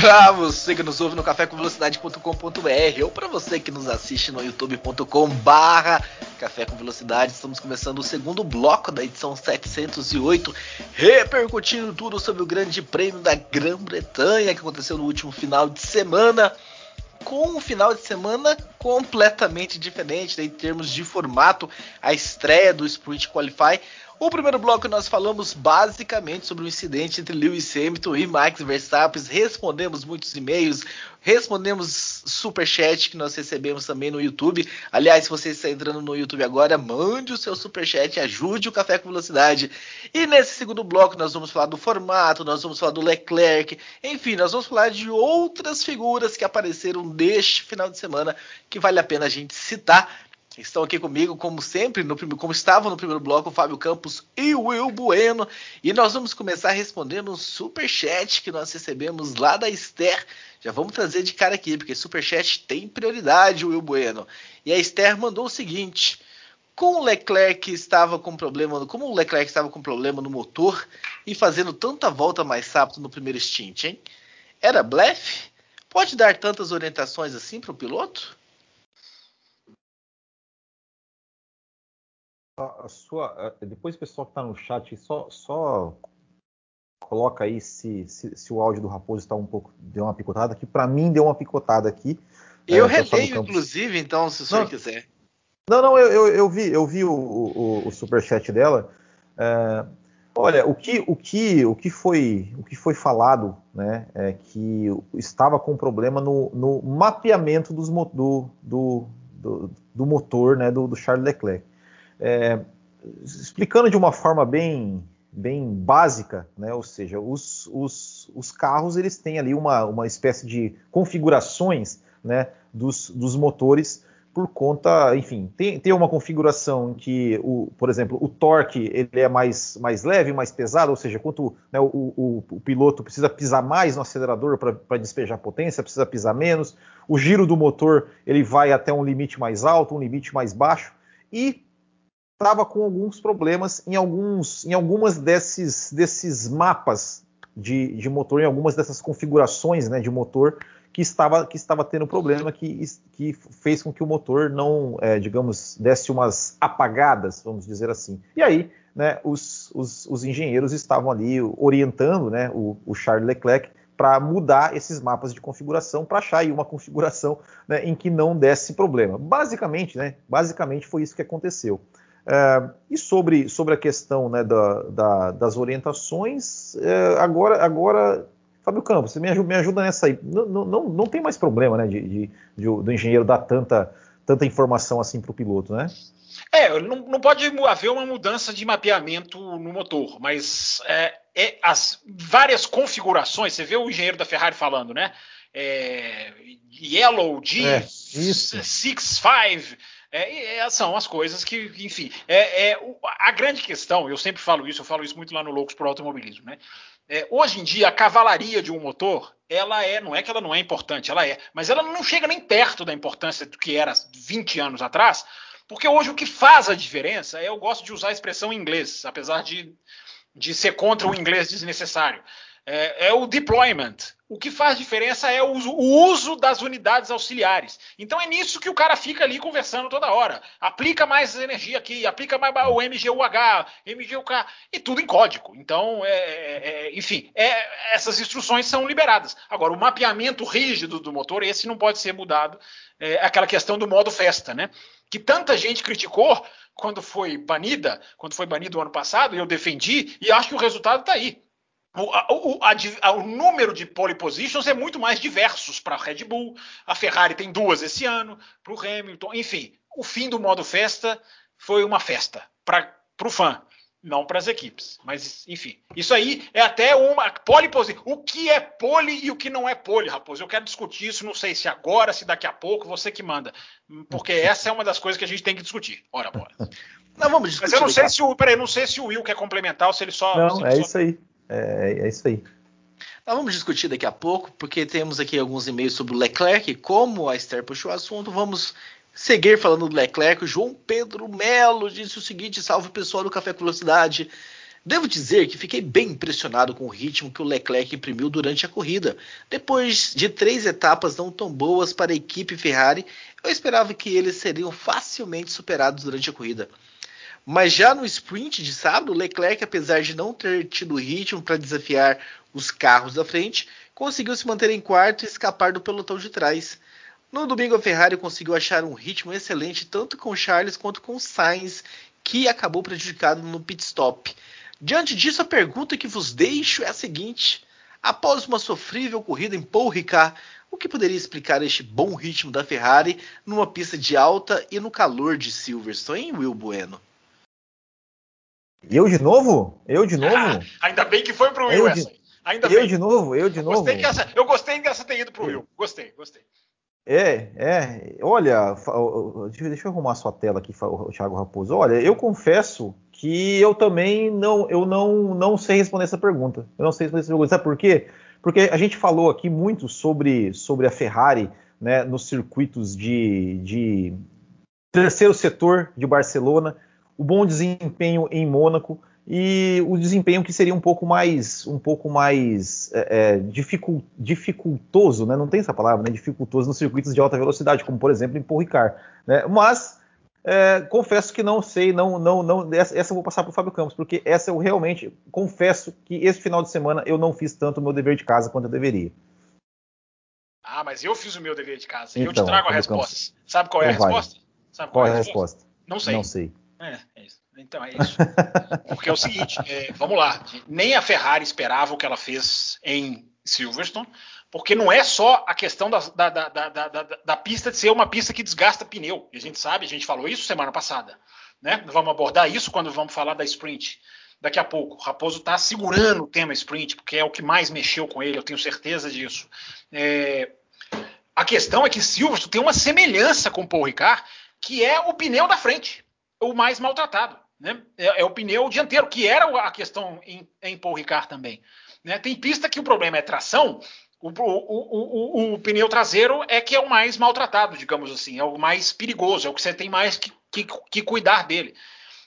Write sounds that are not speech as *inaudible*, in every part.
Pra você que nos ouve no cafécomvelocidade.com.br ou para você que nos assiste no youtube.com barra Café com Velocidade, estamos começando o segundo bloco da edição 708, repercutindo tudo sobre o grande prêmio da Grã-Bretanha que aconteceu no último final de semana com um final de semana completamente diferente né, em termos de formato, a estreia do Sprint Qualify, o primeiro bloco nós falamos basicamente sobre o incidente entre Lewis Hamilton e Max Verstappen. Respondemos muitos e-mails, respondemos superchat que nós recebemos também no YouTube. Aliás, se você está entrando no YouTube agora, mande o seu superchat, ajude o Café com Velocidade. E nesse segundo bloco nós vamos falar do formato, nós vamos falar do Leclerc, enfim, nós vamos falar de outras figuras que apareceram neste final de semana que vale a pena a gente citar. Estão aqui comigo, como sempre, no, como estavam no primeiro bloco, o Fábio Campos e o Will Bueno. E nós vamos começar respondendo um super chat que nós recebemos lá da Esther. Já vamos trazer de cara aqui, porque super chat tem prioridade, Will Bueno. E a Esther mandou o seguinte: com o Leclerc estava com problema, como o Leclerc estava com problema no motor e fazendo tanta volta mais rápido no primeiro stint, hein? Era blefe? Pode dar tantas orientações assim para o piloto? A sua, depois o pessoal que está no chat só, só coloca aí se, se, se, o áudio do Raposo está um pouco deu uma picotada que para mim deu uma picotada aqui. Eu é, releio, inclusive, então, se o senhor quiser. Não, não, eu, eu, eu, vi, eu vi o, o, o superchat dela. É, olha, o que, o, que, o, que foi, o que foi falado né, é que estava com problema no, no mapeamento dos, do, do, do, do motor né, do, do Charles Leclerc. É, explicando de uma forma bem, bem básica, né? ou seja, os, os, os carros eles têm ali uma, uma espécie de configurações né, dos, dos motores por conta, enfim, tem, tem uma configuração que, o, por exemplo, o torque ele é mais, mais leve, mais pesado, ou seja, quanto né, o, o, o, piloto precisa pisar mais no acelerador para despejar potência, precisa pisar menos, o giro do motor ele vai até um limite mais alto, um limite mais baixo, e estava com alguns problemas em, alguns, em algumas desses, desses mapas de, de motor, em algumas dessas configurações né, de motor que estava, que estava tendo problema, que, que fez com que o motor não, é, digamos, desse umas apagadas, vamos dizer assim. E aí, né, os, os, os engenheiros estavam ali orientando né, o, o Charles Leclerc para mudar esses mapas de configuração, para achar uma configuração né, em que não desse problema. Basicamente, né, basicamente foi isso que aconteceu. É, e sobre, sobre a questão né, da, da, das orientações, é, agora, agora, Fábio Campos, você me ajuda, me ajuda nessa aí. Não, não, não tem mais problema né, de, de, de do engenheiro dar tanta, tanta informação assim para o piloto, né? É, não, não, pode haver uma mudança de mapeamento no motor, mas é, é, as várias configurações, você vê o engenheiro da Ferrari falando, né? É, Yellow, G, é, 6, 5, é, é, são as coisas que, enfim, é, é, a grande questão, eu sempre falo isso, eu falo isso muito lá no Loucos por Automobilismo, né? É, hoje em dia, a cavalaria de um motor, ela é, não é que ela não é importante, ela é, mas ela não chega nem perto da importância do que era 20 anos atrás, porque hoje o que faz a diferença, é, eu gosto de usar a expressão em inglês, apesar de, de ser contra o inglês desnecessário, é, é o deployment, o que faz diferença é o uso, o uso, das unidades auxiliares. Então é nisso que o cara fica ali conversando toda hora. Aplica mais energia aqui, aplica mais o MGUH, MGUK, e tudo em código. Então, é, é, é, enfim, é, essas instruções são liberadas. Agora, o mapeamento rígido do motor, esse não pode ser mudado. É aquela questão do modo festa, né? Que tanta gente criticou quando foi banida, quando foi banido o ano passado, e eu defendi, e acho que o resultado está aí. O, a, o, número de pole positions é muito mais diversos para a Red Bull. A Ferrari tem duas esse ano, para o Hamilton. Enfim, o fim do modo festa foi uma festa para o fã. não para as equipes. Mas, enfim, isso aí é até uma pole position. O que é pole e o que não é pole, Raposo? Eu quero discutir isso, não sei se agora, se daqui a pouco, você que manda. Porque essa é uma das coisas que a gente tem que discutir. Ora, bora. Não, vamos discutir. Mas eu não sei se o. Peraí, não sei se o Will quer complementar ou se ele só. Não, é só... isso aí. É, é isso aí. Nós vamos discutir daqui a pouco, porque temos aqui alguns e-mails sobre o Leclerc. Como a Esther puxou o assunto, vamos seguir falando do Leclerc. João Pedro Melo disse o seguinte: salve pessoal do Café com Velocidade. Devo dizer que fiquei bem impressionado com o ritmo que o Leclerc imprimiu durante a corrida. Depois de três etapas não tão boas para a equipe Ferrari, eu esperava que eles seriam facilmente superados durante a corrida. Mas já no sprint de sábado, Leclerc, apesar de não ter tido ritmo para desafiar os carros da frente, conseguiu se manter em quarto e escapar do pelotão de trás. No domingo, a Ferrari conseguiu achar um ritmo excelente tanto com Charles quanto com Sainz, que acabou prejudicado no pit stop. Diante disso, a pergunta que vos deixo é a seguinte: após uma sofrível corrida em Paul Ricard, o que poderia explicar este bom ritmo da Ferrari numa pista de alta e no calor de Silverstone, Will Bueno? Eu de novo? Eu de novo? Ah, ainda bem que foi pro Will eu essa. De... Ainda eu bem. de novo? Eu de novo? Gostei essa, eu gostei dessa ter ido pro Will. Gostei, gostei. É, é. Olha, deixa eu arrumar sua tela aqui, Thiago Raposo. Olha, eu confesso que eu também não, eu não, não sei responder essa pergunta. Eu não sei responder essa pergunta. Sabe por quê? Porque a gente falou aqui muito sobre, sobre a Ferrari, né, nos circuitos de, de terceiro setor de Barcelona o bom desempenho em Mônaco e o desempenho que seria um pouco mais um pouco mais é, é, dificult, dificultoso, né? não tem essa palavra, né? dificultoso nos circuitos de alta velocidade, como por exemplo em Paul Ricard. Né? Mas é, confesso que não sei, não, não, não, essa, essa eu vou passar para o Fábio Campos, porque essa eu realmente confesso que esse final de semana eu não fiz tanto o meu dever de casa quanto eu deveria. Ah, mas eu fiz o meu dever de casa e então, eu te então, trago a resposta. Campos. Sabe qual é a resposta? Sabe qual, qual é a resposta? resposta? Não sei. Não sei. É, é isso. Então é isso. Porque é o seguinte, é, vamos lá, nem a Ferrari esperava o que ela fez em Silverstone, porque não é só a questão da, da, da, da, pista de ser uma pista que desgasta pneu. A gente sabe, a gente falou isso semana passada. Né? Vamos abordar isso quando vamos falar da sprint daqui a pouco. O Raposo está segurando o tema sprint, porque é o que mais mexeu com ele, eu tenho certeza disso. É, a questão é que Silverstone tem uma semelhança com o Paul Ricard, que é o pneu da frente o mais maltratado. Né? É, é, o pneu dianteiro, que era a questão em, em Paul Ricard também. Né? Tem pista que o problema é tração, o, o, o, o, pneu traseiro é que é o mais maltratado, digamos assim, é o mais perigoso, é o que você tem mais que, que, que cuidar dele.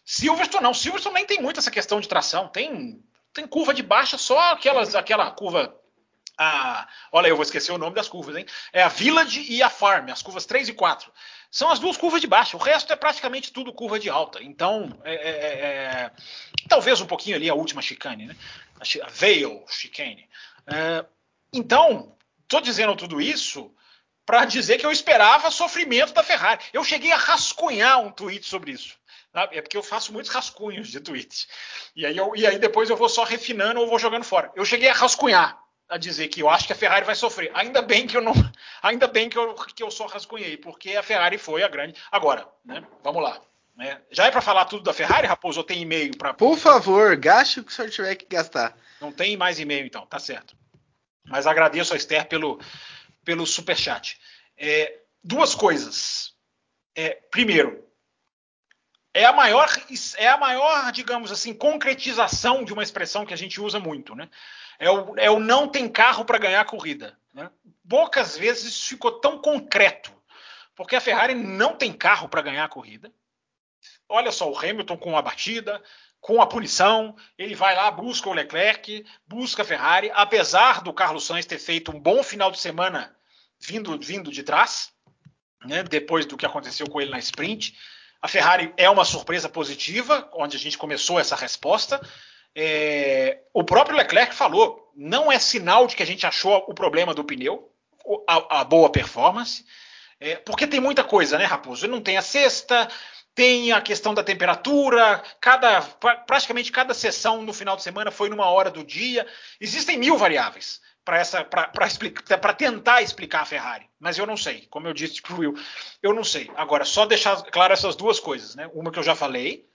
Silverstone não, Silverstone nem tem muito essa questão de tração, tem, tem curva de baixa, só aquelas, aquela curva a, olha, eu vou esquecer o nome das curvas, hein? É a Village e a Farm, as curvas 3 e 4. São as duas curvas de baixo, o resto é praticamente tudo curva de alta. Então, é, é, é, é talvez um pouquinho ali a última chicane, né? A Veil chicane. É, então, estou dizendo tudo isso para dizer que eu esperava sofrimento da Ferrari. Eu cheguei a rascunhar um tweet sobre isso. É porque eu faço muitos rascunhos de tweets. E aí, eu, e aí depois eu vou só refinando ou vou jogando fora. Eu cheguei a rascunhar a dizer que eu acho que a Ferrari vai sofrer. Ainda bem que eu não, ainda bem que eu, que eu só rascunhei, porque a Ferrari foi a grande. Agora, né, vamos lá. Né? Já é para falar tudo da Ferrari, Raposo? Ou tem e-mail para? Por favor, gaste o que o senhor tiver que gastar. Não tem mais e-mail, então, tá certo. Mas agradeço a Esther pelo, pelo superchat. É, duas coisas. É, primeiro, é a maior, é a maior, digamos assim, concretização de uma expressão que a gente usa muito, né? É o, é o não tem carro para ganhar a corrida. Né? Poucas vezes isso ficou tão concreto, porque a Ferrari não tem carro para ganhar a corrida. Olha só o Hamilton com a batida, com a punição, ele vai lá, busca o Leclerc, busca a Ferrari, apesar do Carlos Sainz ter feito um bom final de semana vindo, vindo de trás, né, depois do que aconteceu com ele na sprint. A Ferrari é uma surpresa positiva, onde a gente começou essa resposta, é, o próprio Leclerc falou: não é sinal de que a gente achou o problema do pneu, a, a boa performance, é, porque tem muita coisa, né, Raposo? Não tem a sexta, tem a questão da temperatura, cada, praticamente cada sessão no final de semana foi numa hora do dia. Existem mil variáveis para tentar explicar a Ferrari, mas eu não sei. Como eu disse para o Will, eu não sei. Agora, só deixar claro essas duas coisas, né? Uma que eu já falei,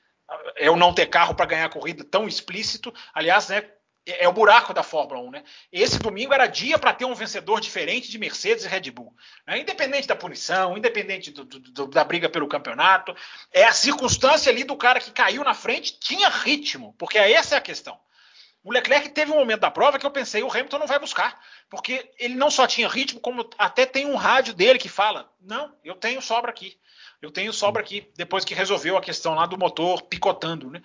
eu não ter carro para ganhar a corrida tão explícito. Aliás, né, é, é o buraco da Fórmula 1, né? Esse domingo era dia para ter um vencedor diferente de Mercedes e Red Bull. Né? Independente da punição, independente do, do, da briga pelo campeonato, é a circunstância ali do cara que caiu na frente tinha ritmo, porque essa é a questão. O Leclerc teve um momento da prova que eu pensei, o Hamilton não vai buscar, porque ele não só tinha ritmo, como até tem um rádio dele que fala: não, eu tenho sobra aqui. Eu tenho sobra aqui, depois que resolveu a questão lá do motor picotando, né?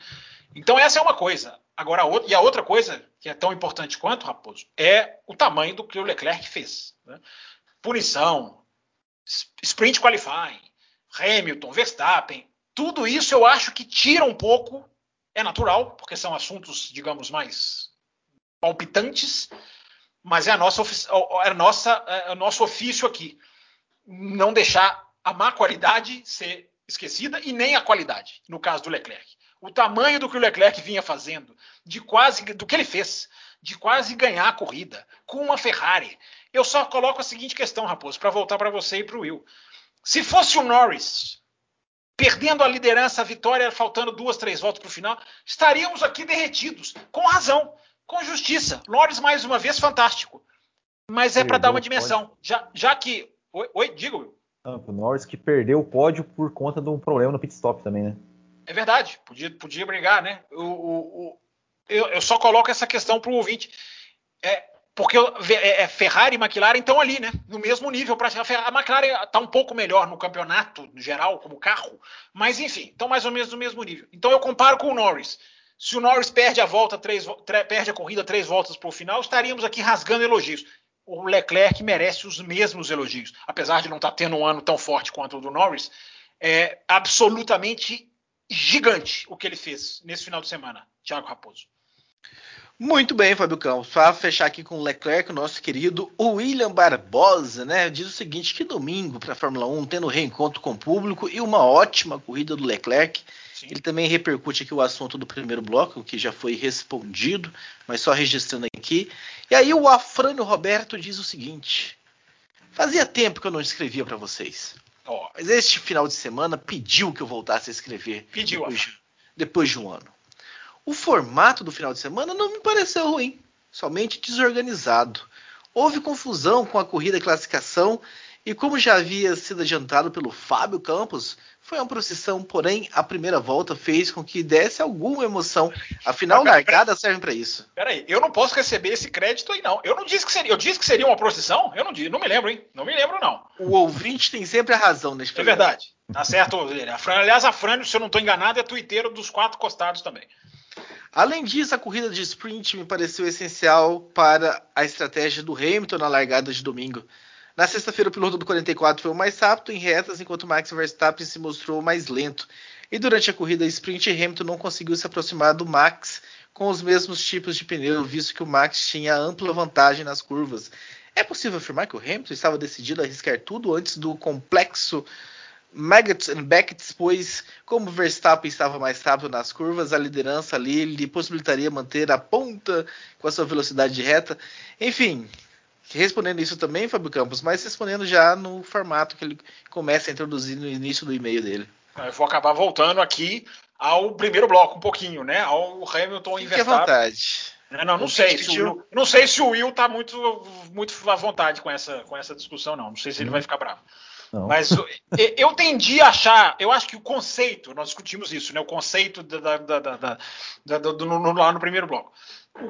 Então essa é uma coisa. Agora, a outra, e a outra coisa, que é tão importante quanto, Raposo, é o tamanho do que o Leclerc fez. Né? Punição, sprint qualifying, Hamilton, Verstappen, tudo isso eu acho que tira um pouco, é natural, porque são assuntos, digamos, mais palpitantes, mas é a nossa, é a nossa, é o nosso ofício aqui. Não deixar a má qualidade ser esquecida e nem a qualidade, no caso do Leclerc o tamanho do que o Leclerc vinha fazendo, de quase do que ele fez, de quase ganhar a corrida com uma Ferrari. Eu só coloco a seguinte questão, Raposo, para voltar para você e para o Will. Se fosse o Norris perdendo a liderança, a vitória, faltando duas, três voltas para o final, estaríamos aqui derretidos, com razão, com justiça. Norris, mais uma vez, fantástico. Mas é para dar uma dimensão. Já, já que. Oi, oi diga, Will. o Norris que perdeu o pódio por conta de um problema no pit stop também, né? É verdade, podia, podia brigar, né? O, o, o eu, eu, só coloco essa questão para o ouvinte. É, porque é, é, Ferrari e McLaren estão ali, né? No mesmo nível. Pra, a McLaren está um pouco melhor no campeonato no geral, como carro, mas enfim, estão mais ou menos no mesmo nível. Então eu comparo com o Norris. Se o Norris perde a volta, três, perde a corrida três voltas para o final, estaríamos aqui rasgando elogios. O Leclerc merece os mesmos elogios, apesar de não estar tá tendo um ano tão forte quanto o do Norris. É absolutamente gigante o que ele fez nesse final de semana, Thiago Raposo. Muito bem, Fábio Campos. Para fechar aqui com o Leclerc, o nosso querido William Barbosa, né? Diz o seguinte: que domingo para a Fórmula 1, tendo reencontro com o público e uma ótima corrida do Leclerc. Sim. Ele também repercute aqui o assunto do primeiro bloco, que já foi respondido, mas só registrando aqui. E aí o Afrânio Roberto diz o seguinte: fazia tempo que eu não escrevia para vocês. Oh, mas este final de semana pediu que eu voltasse a escrever. Pediu. Depois de, depois de um ano. O formato do final de semana não me pareceu ruim, somente desorganizado. Houve confusão com a corrida classificação e, como já havia sido adiantado pelo Fábio Campos, foi uma procissão, porém a primeira volta fez com que desse alguma emoção. Afinal, largada serve para isso. Peraí, eu não posso receber esse crédito aí, não. Eu não disse que seria. Eu disse que seria uma procissão? Eu não disse, não me lembro, hein? Não me lembro, não. O ouvinte tem sempre a razão nesse É verdade. Tá certo, a Fran, aliás, a Fran, se eu não estou enganado, é tuiteiro dos quatro costados também. Além disso, a corrida de sprint me pareceu essencial para a estratégia do Hamilton na largada de domingo. Na sexta-feira, o piloto do 44 foi o mais rápido em retas, enquanto Max Verstappen se mostrou mais lento. E durante a corrida sprint, Hamilton não conseguiu se aproximar do Max com os mesmos tipos de pneu, visto que o Max tinha ampla vantagem nas curvas. É possível afirmar que o Hamilton estava decidido a arriscar tudo antes do complexo Maggots and Beckett, pois, como Verstappen estava mais rápido nas curvas, a liderança ali lhe possibilitaria manter a ponta com a sua velocidade de reta. Enfim, respondendo isso também, Fábio Campos, mas respondendo já no formato que ele começa a introduzir no início do e-mail dele. Eu vou acabar voltando aqui ao primeiro bloco um pouquinho, né? Ao Hamilton Fique à vontade. Não, não, não sei se o Will, não sei se o Will tá muito, muito à vontade com essa, com essa discussão, não. Não sei se ele hum. vai ficar bravo. Não. Mas eu tendi a achar, eu acho que o conceito, nós discutimos isso, né? O conceito da, da, da, da do, lá no primeiro bloco.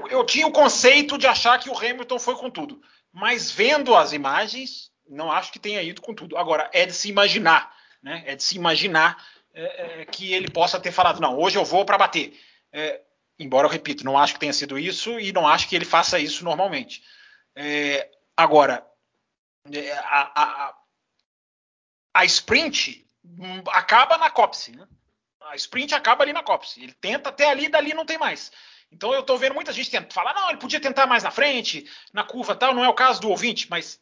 Eu tinha o conceito de achar que o Hamilton foi com tudo mas vendo as imagens, não acho que tenha ido com tudo. Agora, é de se imaginar, né? É de se imaginar é, é, que ele possa ter falado, não, hoje eu vou para bater. É, embora eu repito, não acho que tenha sido isso e não acho que ele faça isso normalmente. É, agora, é, a, a, a, sprint acaba na copse, né? A sprint acaba ali na copse. Ele tenta até ali, dali não tem mais. Então eu estou vendo muita gente tentando falar, não, ele podia tentar mais na frente, na curva tal, não é o caso do ouvinte, mas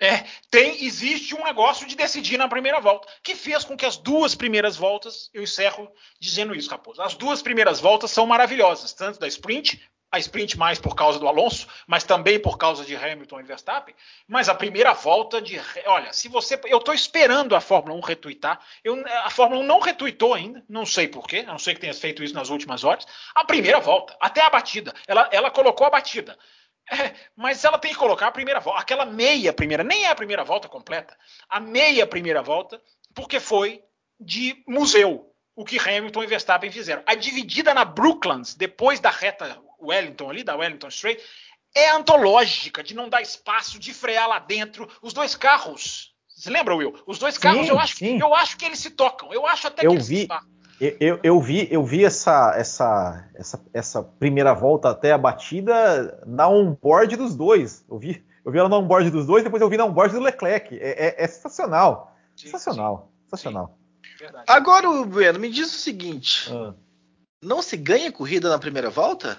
é, tem, existe um negócio de decidir na primeira volta, que fez com que as duas primeiras voltas, eu encerro dizendo isso, Raposo, as duas primeiras voltas são maravilhosas, tanto da sprint a sprint mais por causa do Alonso, mas também por causa de Hamilton e Verstappen. Mas a primeira volta de. Olha, se você. Eu estou esperando a Fórmula 1 retuitar. Eu, a Fórmula 1 não retuitou ainda, não sei porquê, a não sei que tenha feito isso nas últimas horas. A primeira volta, até a batida. Ela, ela colocou a batida. É, mas ela tem que colocar a primeira volta, aquela meia primeira, nem é a primeira volta completa, a meia primeira volta, porque foi de museu o que Hamilton e Verstappen fizeram. A dividida na Brooklands, depois da reta Wellington ali, da Wellington Straight, é antológica, de não dar espaço, de frear lá dentro. Os dois carros. Você lembra, Will? Os dois carros, sim, eu, acho, eu acho que eles se tocam. Eu acho até eu que eles vi, se eu, eu, vi, eu vi essa, essa, essa, essa primeira volta até a batida na onboard dos dois. Eu vi, eu vi ela na onboard dos dois, depois eu vi na onboard do Leclerc. É, é, é sensacional. Sim, sensacional. Sim. Sensacional. Agora, Bueno, me diz o seguinte: ah. não se ganha corrida na primeira volta?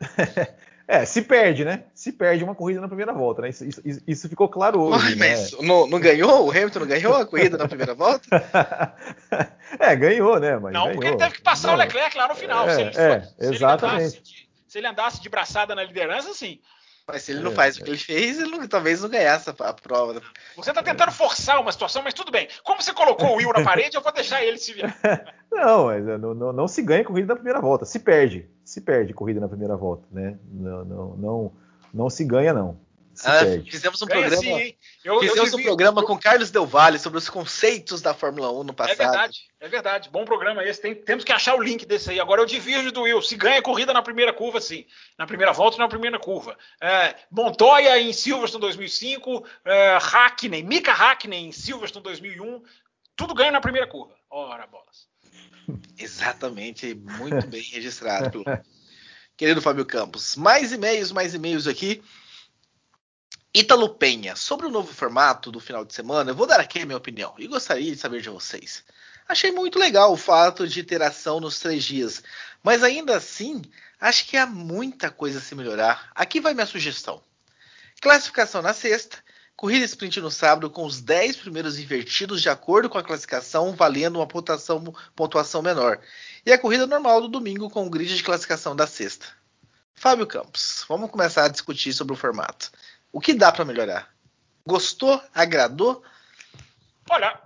*laughs* É, se perde, né? Se perde uma corrida na primeira volta, né? Isso, isso, isso ficou claro hoje. Mas, né? não, não, ganhou? O Hamilton não ganhou a corrida na primeira volta? *laughs* é, ganhou, né? Mas não, ganhou. porque ele teve que passar não. o Leclerc lá no final. É, se ele, é, se exatamente. Ele de, se ele andasse de braçada na liderança, sim. Mas se ele não é, faz o que ele fez, ele não, talvez não ganhasse a, prova. Você está tentando forçar uma situação, mas tudo bem. Como você colocou o Will na parede, eu vou deixar ele se virar. *laughs* não, mas não, não, não, se ganha corrida na primeira volta. Se perde. Se perde corrida na primeira volta. Né? Não, não, não, não se ganha, não. Ah, fizemos um programa, assim, eu, fizemos eu um programa com Carlos Del Valle sobre os conceitos da Fórmula 1 no é passado. É verdade, é verdade. Bom programa esse. Tem, temos que achar o link desse aí. Agora eu divirjo do Will. Se ganha corrida na primeira curva, sim. Na primeira volta e na primeira curva. É, Montoya em Silverstone 2005, é, Hackney, Mika Hackney em Silverstone 2001. Tudo ganha na primeira curva. Ora, bolas. *laughs* Exatamente, muito bem registrado pelo *laughs* querido Fábio Campos. Mais e-mails, mais e-mails aqui. Ítalo Penha, sobre o novo formato do final de semana, eu vou dar aqui a minha opinião e gostaria de saber de vocês. Achei muito legal o fato de ter ação nos três dias, mas ainda assim, acho que há muita coisa a se melhorar. Aqui vai minha sugestão: classificação na sexta, corrida sprint no sábado com os 10 primeiros invertidos de acordo com a classificação, valendo uma pontuação, pontuação menor, e a corrida normal do domingo com o grid de classificação da sexta. Fábio Campos, vamos começar a discutir sobre o formato. O que dá para melhorar? Gostou? Agradou? Olha,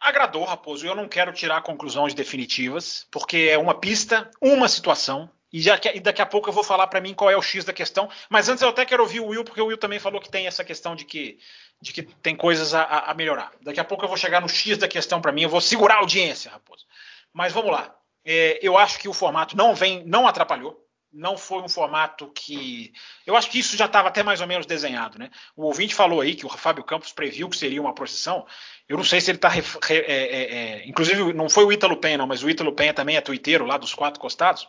agradou, Raposo. Eu não quero tirar conclusões definitivas, porque é uma pista, uma situação. E, já, e daqui a pouco eu vou falar para mim qual é o X da questão. Mas antes eu até quero ouvir o Will, porque o Will também falou que tem essa questão de que, de que tem coisas a, a melhorar. Daqui a pouco eu vou chegar no X da questão para mim. Eu vou segurar a audiência, Raposo. Mas vamos lá. É, eu acho que o formato não vem, não atrapalhou não foi um formato que. Eu acho que isso já estava até mais ou menos desenhado, né? O ouvinte falou aí que o Fábio Campos previu que seria uma procissão. Eu não sei se ele está. É, é, é, inclusive, não foi o Ítalo Penha, não, mas o Ítalo Penha também é tuiteiro lá dos quatro costados.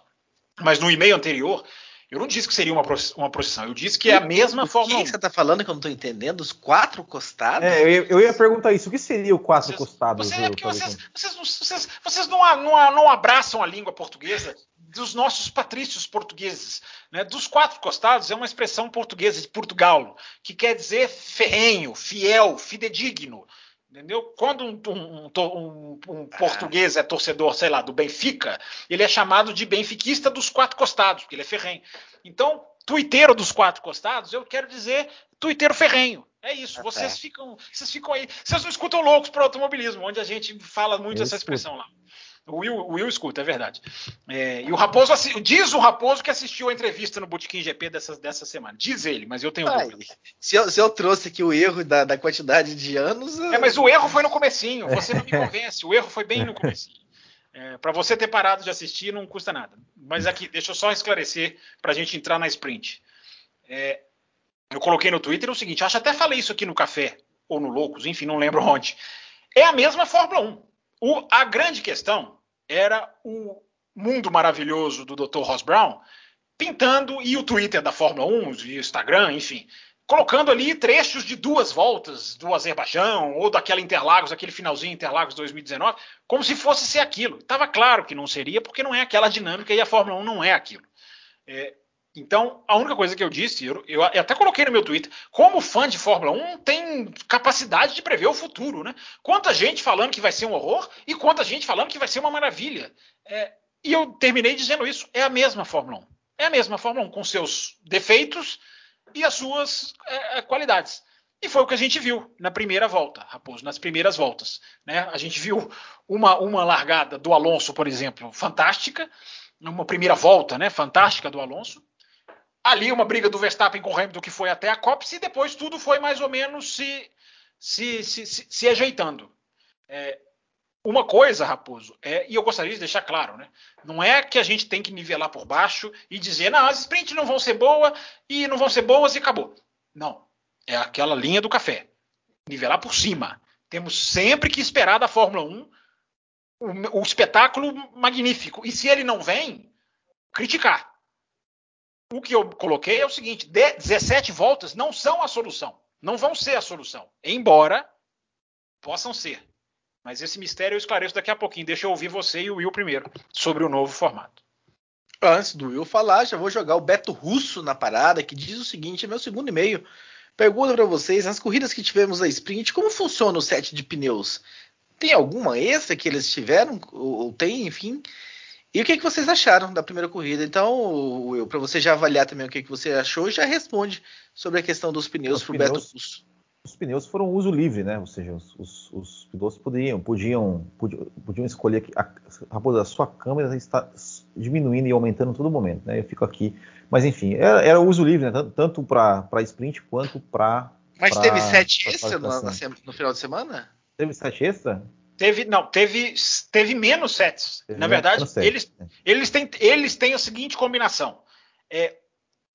Mas no e-mail anterior, eu não disse que seria uma, uma procissão, eu disse que é a mesma forma. O que você está falando que eu não estou entendendo? Os quatro costados? É, eu, eu, ia perguntar isso. O que seria o quatro vocês, costados? Você, é porque vocês, vocês, vocês, vocês não, não, não abraçam a língua portuguesa dos nossos patrícios portugueses. Né? Dos quatro costados é uma expressão portuguesa de Portugal, que quer dizer ferrenho, fiel, fidedigno. Entendeu? Quando um, um, um, um, português é torcedor, sei lá, do Benfica, ele é chamado de benfiquista dos quatro costados, porque ele é ferrenho. Então, tuiteiro dos quatro costados, eu quero dizer tuiteiro ferrenho. É isso. Vocês ficam, vocês ficam aí. Vocês não escutam loucos para automobilismo, onde a gente fala muito eu essa expressão lá. O Will, o Will escuta, é verdade. É, e o Raposo diz o Raposo que assistiu a entrevista no Botequim GP dessa, dessa semana. Diz ele, mas eu tenho Ai, Se eu, se eu, trouxe aqui o erro da, da quantidade de anos. É, mas o erro foi no comecinho. Você não me convence. O erro foi bem no comecinho. É, para você ter parado de assistir não custa nada. Mas aqui, deixa eu só esclarecer para a gente entrar na sprint. É, eu coloquei no Twitter o seguinte, acho até falei isso aqui no café ou no Loucos, enfim, não lembro onde. É a mesma Fórmula 1. O, a grande questão era o mundo maravilhoso do Dr. Ross Brown pintando, e o Twitter da Fórmula 1, e o Instagram, enfim, colocando ali trechos de duas voltas do Azerbaijão, ou daquela Interlagos, aquele finalzinho Interlagos 2019, como se fosse ser aquilo. Estava claro que não seria, porque não é aquela dinâmica e a Fórmula 1 não é aquilo. É, então, a única coisa que eu disse, eu, eu, até coloquei no meu Twitter, como fã de Fórmula 1 tem capacidade de prever o futuro, né? Quanta gente falando que vai ser um horror e quanta gente falando que vai ser uma maravilha. É, E eu terminei dizendo isso. É a mesma Fórmula 1. É a mesma Fórmula 1, com seus defeitos e as suas é, é, qualidades. E foi o que a gente viu na primeira volta, Raposo, nas primeiras voltas. Né? A gente viu uma, uma largada do Alonso, por exemplo, fantástica, uma primeira volta né, fantástica do Alonso. Ali uma briga do Verstappen com o Hamilton que foi até a Copse e depois tudo foi mais ou menos se, se, se, se, se ajeitando. É, uma coisa, Raposo, é, e eu gostaria de deixar claro, né? Não é que a gente tem que nivelar por baixo e dizer, não, as sprints não vão ser boas e não vão ser boas e acabou. Não. É aquela linha do café. Nivelar por cima. Temos sempre que esperar da Fórmula 1 o, o espetáculo magnífico. E se ele não vem, criticar. O que eu coloquei é o seguinte: 17 voltas não são a solução. Não vão ser a solução. Embora possam ser. Mas esse mistério eu esclareço daqui a pouquinho. Deixa eu ouvir você e o Will primeiro sobre o novo formato. Antes do Will falar, já vou jogar o Beto Russo na parada, que diz o seguinte: é meu segundo e-mail. Pergunta para vocês: nas corridas que tivemos na sprint, como funciona o set de pneus? Tem alguma extra que eles tiveram? Ou tem, enfim? E o que, que vocês acharam da primeira corrida? Então, Will, para você já avaliar também o que, que você achou, já responde sobre a questão dos pneus para o Beto Russo os pneus foram uso livre, né? Ou seja, os, os, os pilotos podiam, podiam, podiam, escolher que a, a, a, sua câmera está diminuindo e aumentando a todo momento, né? Eu fico aqui, mas enfim, era, era uso livre, né? Tanto para sprint quanto para. Mas pra, teve sete extra no, no, final de semana? Teve sete extra? Teve, não, teve, teve menos sets. Teve Na verdade, eles, né? eles, têm, eles têm a seguinte combinação: é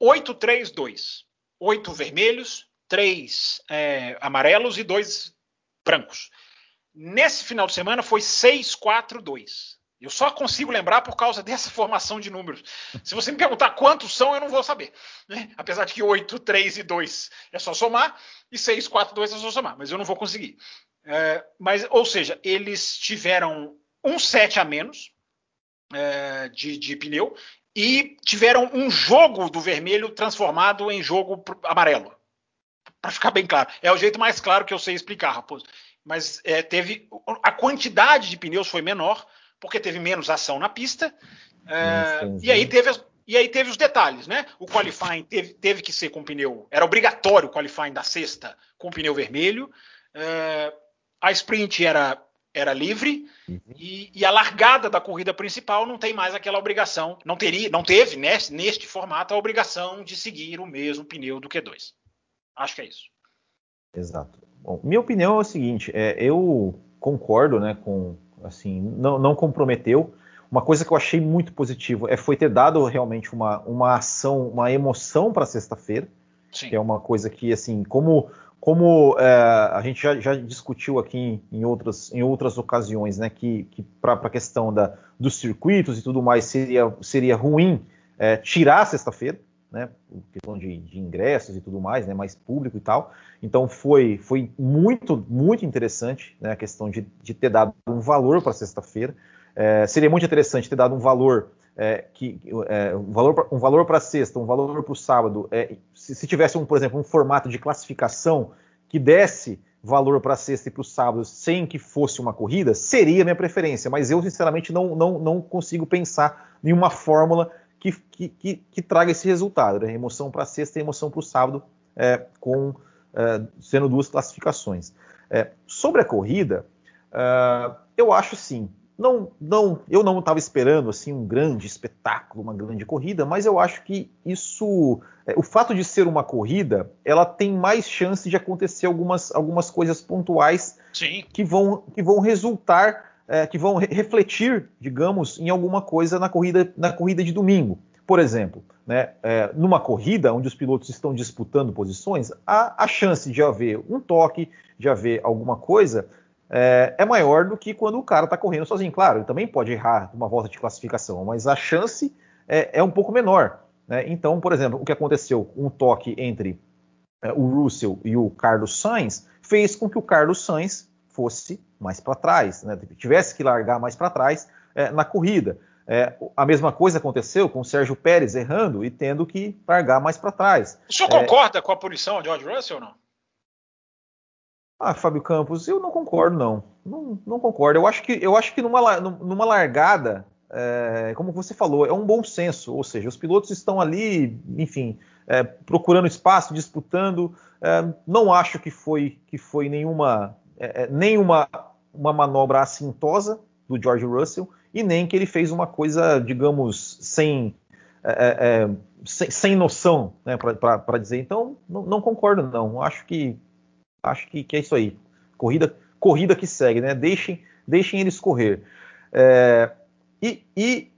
8-3-2. Oito vermelhos, três é, amarelos e dois brancos. Nesse final de semana foi 6-4-2. Eu só consigo lembrar por causa *laughs* dessa formação de números. Se você me perguntar quantos são, eu não vou saber. Né? Apesar de que 8, 3 e 2 é só somar, e 6, 4, 2 é só somar, mas eu não vou conseguir. É, mas, ou seja, eles tiveram um set a menos é, de, de pneu e tiveram um jogo do vermelho transformado em jogo amarelo para ficar bem claro. É o jeito mais claro que eu sei explicar, Raposo. Mas é, teve a quantidade de pneus foi menor porque teve menos ação na pista. É, e aí teve as, e aí teve os detalhes, né? O qualifying teve, teve, que ser com pneu, era obrigatório o qualifying da sexta com pneu vermelho. É, a sprint era era livre uhum. e, e, a largada da corrida principal não tem mais aquela obrigação, não teria, não teve neste, neste formato a obrigação de seguir o mesmo pneu do Q2. Acho que é isso. Exato. Bom, minha opinião é o seguinte: é, eu concordo, né, com assim, não, não comprometeu. Uma coisa que eu achei muito positivo é foi ter dado realmente uma, uma ação, uma emoção para sexta-feira, que é uma coisa que assim, como como é, a gente já, já, discutiu aqui em, em, outras, em outras ocasiões, né, que, que para a questão da, dos circuitos e tudo mais seria, seria ruim é, tirar sexta-feira, né, questão de, de, ingressos e tudo mais, né, mais público e tal. Então foi, foi muito, muito interessante né, a questão de, de ter dado um valor para sexta-feira. É, seria muito interessante ter dado um valor é, que é, um valor um valor para sexta, um valor para o sábado. É, se, se, tivesse um, por exemplo, um formato de classificação que desse valor para sexta e para o sábado sem que fosse uma corrida, seria minha preferência. Mas eu sinceramente não, não, não consigo pensar em uma fórmula que, que, que, que traga esse resultado, né? emoção para sexta e emoção para o sábado, é, com é, sendo duas classificações. É, sobre a corrida, é, eu acho sim. Não, não, eu não estava esperando assim um grande espetáculo, uma grande corrida, mas eu acho que isso, é, o fato de ser uma corrida, ela tem mais chance de acontecer algumas, algumas coisas pontuais sim. que vão, que vão resultar é, que vão re refletir, digamos, em alguma coisa na corrida, na corrida de domingo. Por exemplo, né, é, numa corrida onde os pilotos estão disputando posições, a, a chance de haver um toque, de haver alguma coisa, é, é maior do que quando o cara está correndo sozinho. Claro, ele também pode errar uma volta de classificação, mas a chance é, é um pouco menor. Né? Então, por exemplo, o que aconteceu, um toque entre é, o Russell e o Carlos Sainz, fez com que o Carlos Sainz fosse mais para trás, né? tivesse que largar mais para trás é, na corrida. É, a mesma coisa aconteceu com o Sérgio Pérez errando e tendo que largar mais para trás. O senhor é, concorda com a punição de George Russell ou não? Ah, Fábio Campos, eu não concordo, não. Não, não concordo. Eu acho que, eu acho que numa, numa largada, é, como você falou, é um bom senso, ou seja, os pilotos estão ali, enfim, é, procurando espaço, disputando. É, não acho que foi, que foi nenhuma, é, é, nenhuma uma manobra assintosa do George Russell e nem que ele fez uma coisa, digamos, sem, é, sem, sem, noção, né, para dizer. Então, não, não, concordo, não. Acho que acho que, que, é isso aí. Corrida, corrida que segue, né? Deixem, deixem eles correr. É, e, e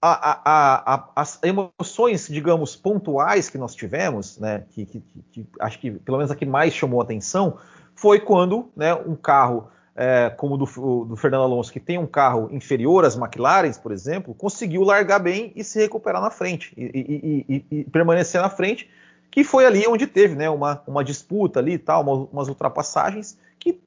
a, a, a, as emoções, digamos, pontuais que nós tivemos, né, que, que, que, acho que pelo menos a que mais chamou atenção, foi quando né, um carro é, como o do, do, Fernando Alonso, que tem um carro inferior às McLarens, por exemplo, conseguiu largar bem e se recuperar na frente, e, e, e, e permanecer na frente, que foi ali onde teve né, uma, uma disputa ali e tal, umas, umas ultrapassagens que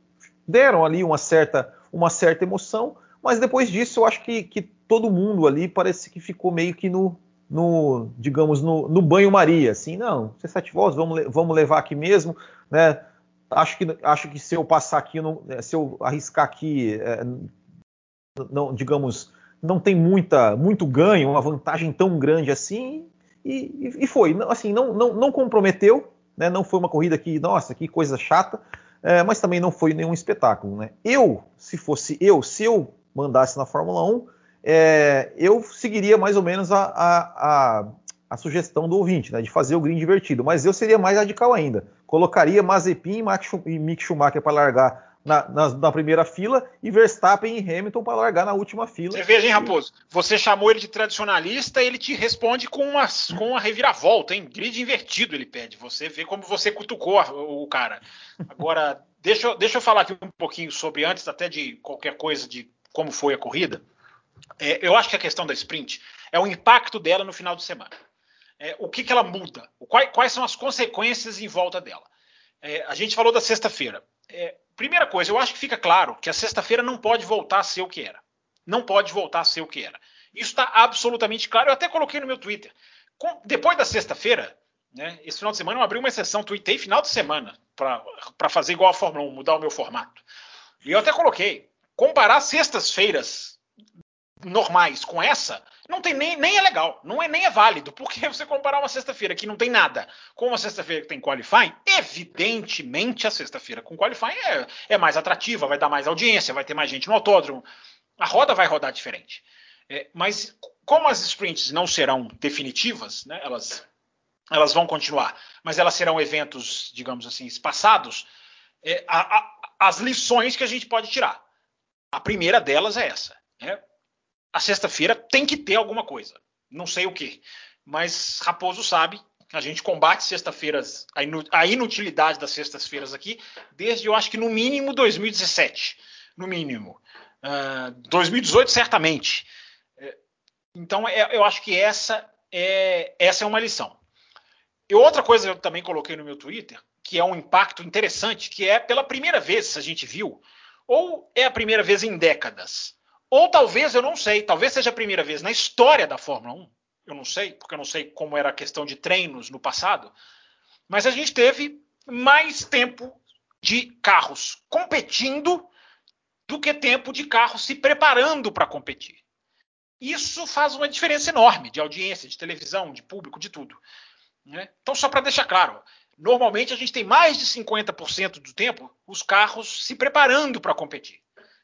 deram ali uma certa, uma certa emoção, mas depois disso, eu acho que, que todo mundo ali parece que ficou meio que no, no digamos, no, no banho-maria, assim, não, C7 voltas, vamos, vamos levar aqui mesmo, né? Acho que, acho que se eu passar aqui, não, é, se eu arriscar aqui, é, não, digamos, não tem muita, muito ganho, uma vantagem tão grande assim, e, e foi, assim, não, não, não comprometeu, né? Não foi uma corrida que, nossa, que coisa chata, é, mas também não foi nenhum espetáculo, né? Eu, se fosse eu, se eu mandasse na Fórmula 1, é, eu seguiria mais ou menos a, a, a, a, sugestão do ouvinte, né, de fazer o green divertido, mas eu seria mais radical ainda. Colocaria Mazepin e Mick Schumacher para largar na, na, na, primeira fila e Verstappen e Hamilton para largar na última fila. Você veja, hein, Raposo? Você chamou ele de tradicionalista, ele te responde com uma, com uma reviravolta, hein? Grid invertido ele pede. Você vê como você cutucou o cara. Agora, *laughs* deixa, deixa eu falar aqui um pouquinho sobre, antes até de qualquer coisa de como foi a corrida, é, eu acho que a questão da sprint é o impacto dela no final de semana. É, o que, que ela muda? Quais, quais, são as consequências em volta dela? É, a gente falou da sexta-feira. É, primeira coisa, eu acho que fica claro que a sexta-feira não pode voltar a ser o que era. Não pode voltar a ser o que era. Isso está absolutamente claro. Eu até coloquei no meu Twitter. Com, depois da sexta-feira, né, esse final de semana eu abri uma exceção, tuitei final de semana para fazer igual a Fórmula 1, mudar o meu formato. E eu até coloquei comparar sextas-feiras normais com essa, não tem nem, nem é legal, não é nem é válido, porque *laughs* você comparar uma sexta-feira que não tem nada com uma sexta-feira que tem qualifying, evidentemente a sexta-feira com qualifying é, é, mais atrativa, vai dar mais audiência, vai ter mais gente no autódromo, a roda vai rodar diferente. É, mas como as sprints não serão definitivas, né, elas, elas vão continuar, mas elas serão eventos, digamos assim, espaçados, é, a, a, as lições que a gente pode tirar. A primeira delas é essa. Né? A sexta-feira tem que ter alguma coisa. Não sei o que. Mas Raposo sabe. A gente combate sexta-feiras, a inutilidade das sextas-feiras aqui, desde eu acho que no mínimo 2017. No mínimo. Uh, ah, 2018, certamente. É, então, é, eu acho que essa é, essa é uma lição. E outra coisa que eu também coloquei no meu Twitter, que é um impacto interessante, que é pela primeira vez a gente viu ou é a primeira vez em décadas, ou talvez, eu não sei, talvez seja a primeira vez na história da Fórmula 1, eu não sei, porque eu não sei como era a questão de treinos no passado, mas a gente teve mais tempo de carros competindo do que tempo de carros se preparando para competir. Isso faz uma diferença enorme de audiência, de televisão, de público, de tudo. Né? Então, só para deixar claro, Normalmente a gente tem mais de 50% do tempo os carros se preparando para competir.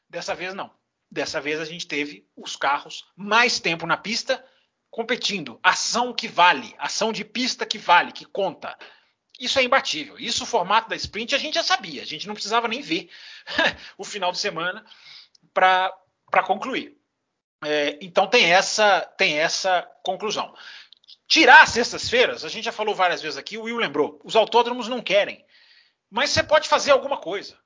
Dessa vez não. Dessa vez a gente teve os carros mais tempo na pista competindo. Ação que vale, ação de pista que vale, que conta. Isso é imbatível. Isso o formato da sprint a gente já sabia. A gente não precisava nem ver *laughs* o final de semana para concluir. É, então tem essa tem essa conclusão. Tirar as sextas-feiras, a gente já falou várias vezes aqui, o Will lembrou, os autódromos não querem. Mas você pode fazer alguma coisa.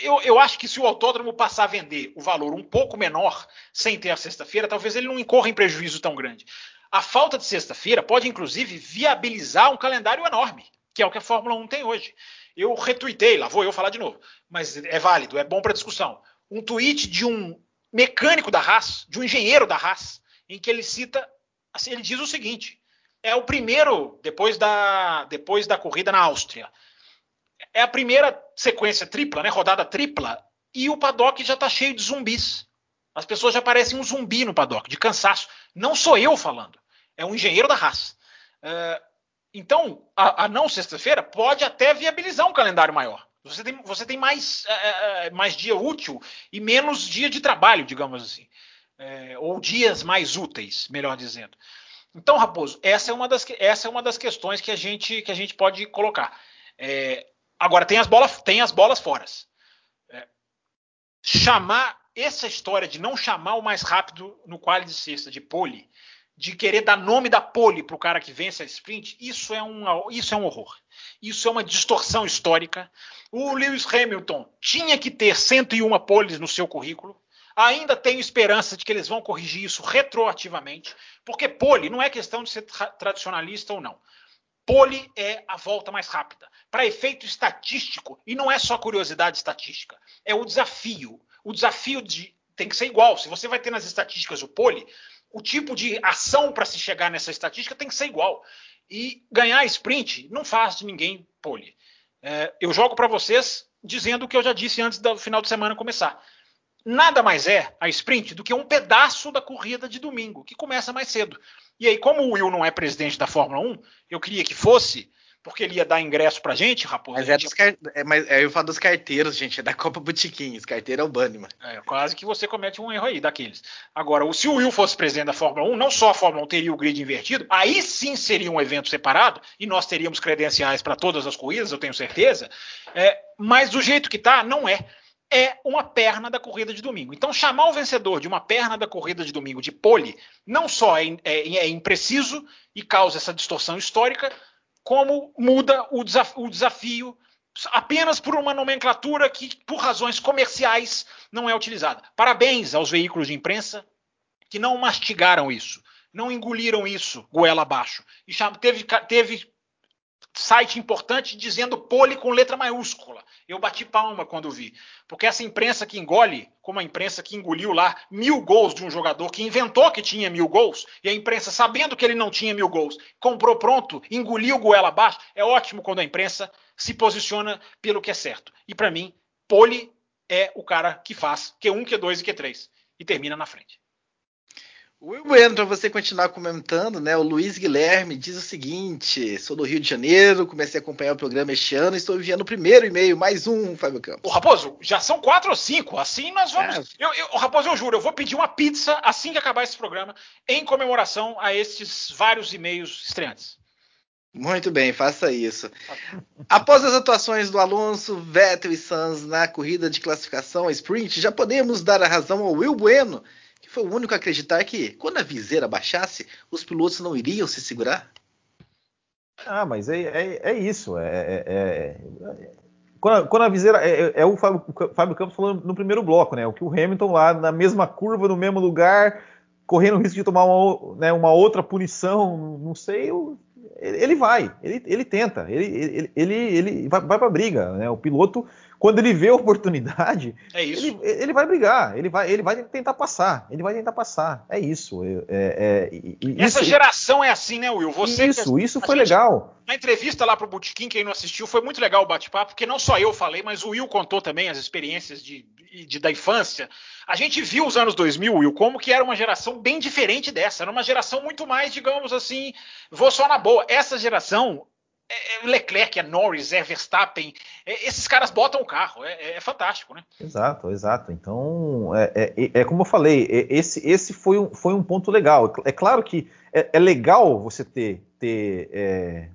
Eu, eu, acho que se o autódromo passar a vender o valor um pouco menor sem ter a sexta-feira, talvez ele não incorra em prejuízo tão grande. A falta de sexta-feira pode, inclusive, viabilizar um calendário enorme, que é o que a Fórmula 1 tem hoje. Eu retuitei, lá vou eu falar de novo, mas é válido, é bom para discussão. Um tweet de um mecânico da Haas, de um engenheiro da Haas, em que ele cita, assim, ele diz o seguinte: é o primeiro, depois da, depois da corrida na Áustria. É a primeira sequência tripla, né? Rodada tripla, e o paddock já está cheio de zumbis. As pessoas já parecem um zumbi no paddock, de cansaço. Não sou eu falando, é um engenheiro da raça. Uh, então, a, a não sexta-feira pode até viabilizar um calendário maior. Você tem, você tem mais, é, mais dia útil e menos dia de trabalho, digamos assim. É, ou dias mais úteis, melhor dizendo. Então, Raposo, essa é uma das, essa é uma das questões que a gente, que a gente pode colocar. É, agora, tem as bolas, tem as bolas fora. É, chamar essa história de não chamar o mais rápido no quali de sexta de pole, de querer dar nome da pole para o cara que vence a sprint, isso é, um, isso é um horror. Isso é uma distorção histórica. O Lewis Hamilton tinha que ter 101 poles no seu currículo. Ainda tenho esperança de que eles vão corrigir isso retroativamente, porque pole não é questão de ser tra tradicionalista ou não. Pole é a volta mais rápida. Para efeito estatístico, e não é só curiosidade estatística, é o desafio. O desafio de, tem que ser igual. Se você vai ter nas estatísticas o pole, o tipo de ação para se chegar nessa estatística tem que ser igual. E ganhar sprint não faz de ninguém pole. É, eu jogo para vocês dizendo o que eu já disse antes do final de semana começar nada mais é a sprint do que um pedaço da corrida de domingo, que começa mais cedo. E aí, como o Will não é presidente da Fórmula 1, eu queria que fosse, porque ele ia dar ingresso pra gente, raposa. Mas, é dos car... é, mas é, eu falo dos carteiros, gente, é da Copa Botiquins, carteiro é o Banniman. É, quase que você comete um erro aí, daqueles. Agora, se o Will fosse presidente da Fórmula 1, não só a Fórmula 1 teria o grid invertido, aí sim seria um evento separado, e nós teríamos credenciais para todas as corridas, eu tenho certeza, é, mas do jeito que tá, não é é uma perna da corrida de domingo. Então, chamar o vencedor de uma perna da corrida de domingo de pole não só é, é, é impreciso e causa essa distorção histórica, como muda o, desaf o desafio apenas por uma nomenclatura que, por razões comerciais, não é utilizada. Parabéns aos veículos de imprensa que não mastigaram isso, não engoliram isso goela abaixo. E teve, teve site importante dizendo pole com letra maiúscula. Eu bati palma quando vi. Porque essa imprensa que engole, como a imprensa que engoliu lá mil gols de um jogador que inventou que tinha mil gols, e a imprensa, sabendo que ele não tinha mil gols, comprou pronto, engoliu goela abaixo, é ótimo quando a imprensa se posiciona pelo que é certo. E para mim, pole é o cara que faz Q1, Q2 e Q3 e termina na frente. Will Bueno, para você continuar comentando, né? O Luiz Guilherme diz o seguinte: sou do Rio de Janeiro, comecei a acompanhar o programa este ano, estou enviando o primeiro e-mail, mais um, Fábio Campos. Ô, Raposo, já são quatro ou cinco, assim nós vamos. É. Eu, eu, Raposo, eu juro, eu vou pedir uma pizza assim que acabar esse programa, em comemoração a estes vários e-mails estreantes. Muito bem, faça isso. Após as atuações do Alonso, Vettel e Sanz na corrida de classificação a sprint, já podemos dar a razão ao Will Bueno foi o único a acreditar que, quando a viseira baixasse, os pilotos não iriam se segurar? Ah, mas é, é, é isso. É, é, é quando, a, quando, a, viseira. É, é o, Fábio, o Fábio Campos falando no primeiro bloco, né? O que o Hamilton lá na mesma curva, no mesmo lugar, correndo o risco de tomar uma, né, uma outra punição, não sei, ele vai, ele, ele tenta, ele, ele, ele, vai, vai para briga. Né? O piloto quando ele vê a oportunidade, é ele, ele, vai brigar, ele vai, ele vai tentar passar, ele vai tentar passar. É isso. É, é, Essa geração é assim, né, Will? Você isso, isso foi gente, legal. Na entrevista lá pro Botequim, quem não assistiu, foi muito legal o bate-papo, porque não só eu falei, mas o Will contou também as experiências de, de, da infância. A gente viu os anos 2000, Will, como que era uma geração bem diferente dessa. Era uma geração muito mais, digamos assim, vou só na boa. Essa geração é, é Leclerc, é Norris, é Verstappen, é, esses caras botam o carro, é, é fantástico, né? Exato, exato. Então, é, é, é como eu falei, esse, esse foi, um, foi um ponto legal. É claro que é, legal você ter, ter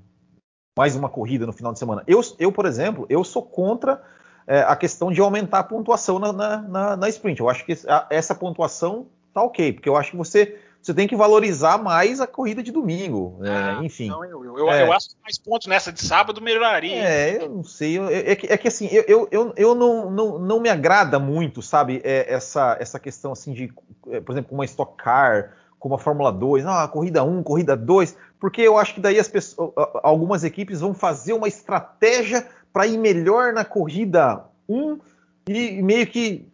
mais uma corrida no final de semana. Eu, eu por exemplo, eu sou contra a questão de aumentar a pontuação na, na, na, na sprint. Eu acho que essa pontuação tá ok, porque eu acho que você você tem que valorizar mais a corrida de domingo. Né? Ah, enfim. Não, eu, eu, é. eu, acho que mais pontos nessa de sábado melhoraria. É, eu não sei. É, é, que, é que, assim, eu, eu, eu não, não, não me agrada muito, sabe, é, essa, essa questão assim de, é, por exemplo, uma Stock Car, como a Fórmula 2, ah, corrida 1, corrida 2, porque eu acho que daí as pessoas, algumas equipes vão fazer uma estratégia para ir melhor na corrida 1 e meio que,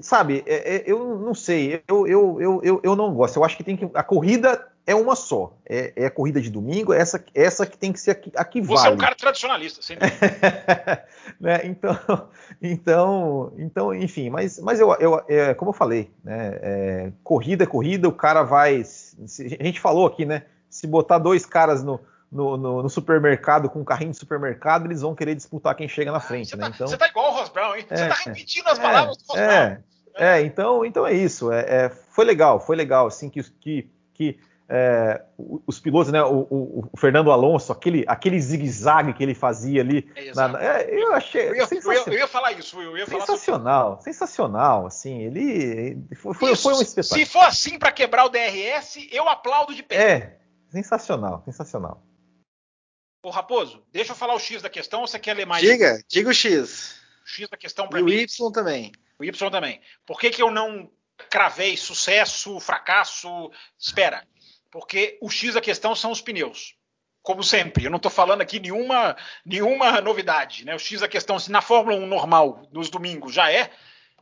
sabe, é, é, eu não sei, eu, eu, eu, eu, eu não gosto. Eu acho que tem que. A corrida é uma só. É, é, a corrida de domingo, essa, essa que tem que ser a que, Você vale. é um cara tradicionalista, sem *laughs* né? Então, então, então, enfim, mas, mas eu, eu é, como eu falei, né? É, corrida é corrida, o cara vai. A gente falou aqui, né? Se botar dois caras no, no, no, no, supermercado com um carrinho de supermercado, eles vão querer disputar quem chega na ah, frente, ah, né? Tá, então, você tá igual o Ross Brown, hein? É, você tá repetindo as palavras do Ross é, Brown. É, então, então é isso. É, é, foi legal, foi legal, assim, que, que, que é, os pilotos, né? O, o, o, Fernando Alonso, aquele, aquele zigue-zague que ele fazia ali. É, na, é, eu achei. Eu ia, eu, ia, eu ia, falar isso, eu ia falar Sensacional, sobre... sensacional. Assim, ele. Foi, foi, foi um espetáculo. Se for assim para quebrar o DRS, eu aplaudo de pé. É, sensacional, sensacional. Ô Raposo, deixa eu falar o X da questão ou você quer ler mais? Diga, diga o X. O X da questão para mim. E o Y também. O Y também. Por que, que eu não cravei sucesso, fracasso? Espera. Porque o X da questão são os pneus. Como sempre, eu não estou falando aqui nenhuma, nenhuma novidade. Né? O X da questão, se na Fórmula 1 normal, nos domingos, já é,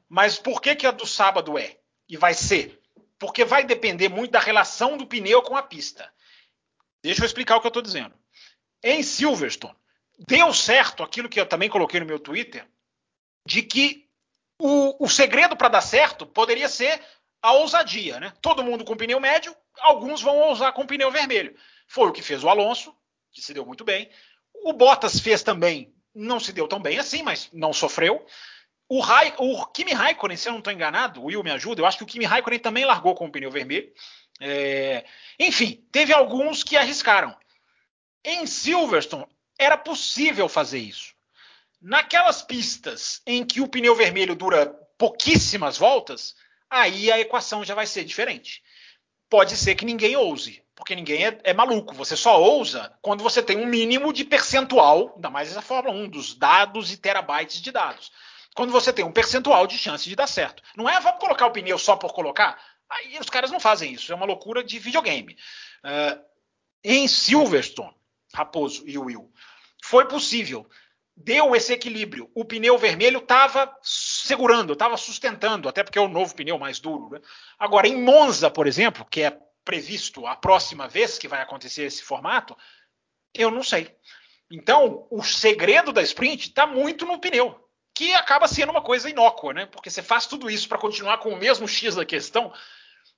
mas por que, que a do sábado é? E vai ser? Porque vai depender muito da relação do pneu com a pista. Deixa eu explicar o que eu estou dizendo em Silverstone, deu certo aquilo que eu também coloquei no meu Twitter, de que o, o segredo para dar certo poderia ser a ousadia, né? Todo mundo com pneu médio, alguns vão ousar com pneu vermelho. Foi o que fez o Alonso, que se deu muito bem. O Bottas fez também, não se deu tão bem assim, mas não sofreu. O, o Kimi Raikkonen, se eu não estou enganado, o Will me ajuda, eu acho que o Kimi Raikkonen também largou com o pneu vermelho. É, enfim, teve alguns que arriscaram. Em Silverstone era possível fazer isso. Naquelas pistas em que o pneu vermelho dura pouquíssimas voltas, aí a equação já vai ser diferente. Pode ser que ninguém ouse, porque ninguém é, é, maluco. Você só ousa quando você tem um mínimo de percentual, ainda mais essa Fórmula 1, dos dados e terabytes de dados. Quando você tem um percentual de chance de dar certo. Não é vamos colocar o pneu só por colocar? Aí os caras não fazem isso. É uma loucura de videogame. Uh, em Silverstone, Raposo e Will. Foi possível. Deu esse equilíbrio. O pneu vermelho estava segurando, estava sustentando, até porque é o novo pneu mais duro. Né? Agora, em Monza, por exemplo, que é previsto a próxima vez que vai acontecer esse formato, eu não sei. Então, o segredo da sprint está muito no pneu, que acaba sendo uma coisa inócua, né? Porque você faz tudo isso para continuar com o mesmo X da questão,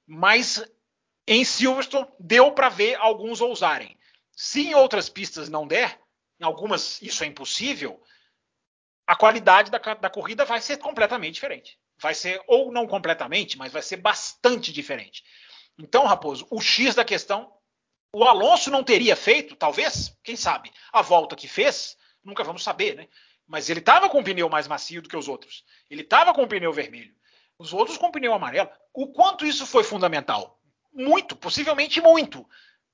mas em Silverstone deu para ver alguns ousarem. Se em outras pistas não der, em algumas isso é impossível, a qualidade da, da corrida vai ser completamente diferente. Vai ser, ou não completamente, mas vai ser bastante diferente. Então, Raposo, o X da questão, o Alonso não teria feito, talvez, quem sabe, a volta que fez, nunca vamos saber, né? Mas ele estava com um pneu mais macio do que os outros. Ele estava com um pneu vermelho. Os outros com pneu amarelo. O quanto isso foi fundamental? Muito, possivelmente muito.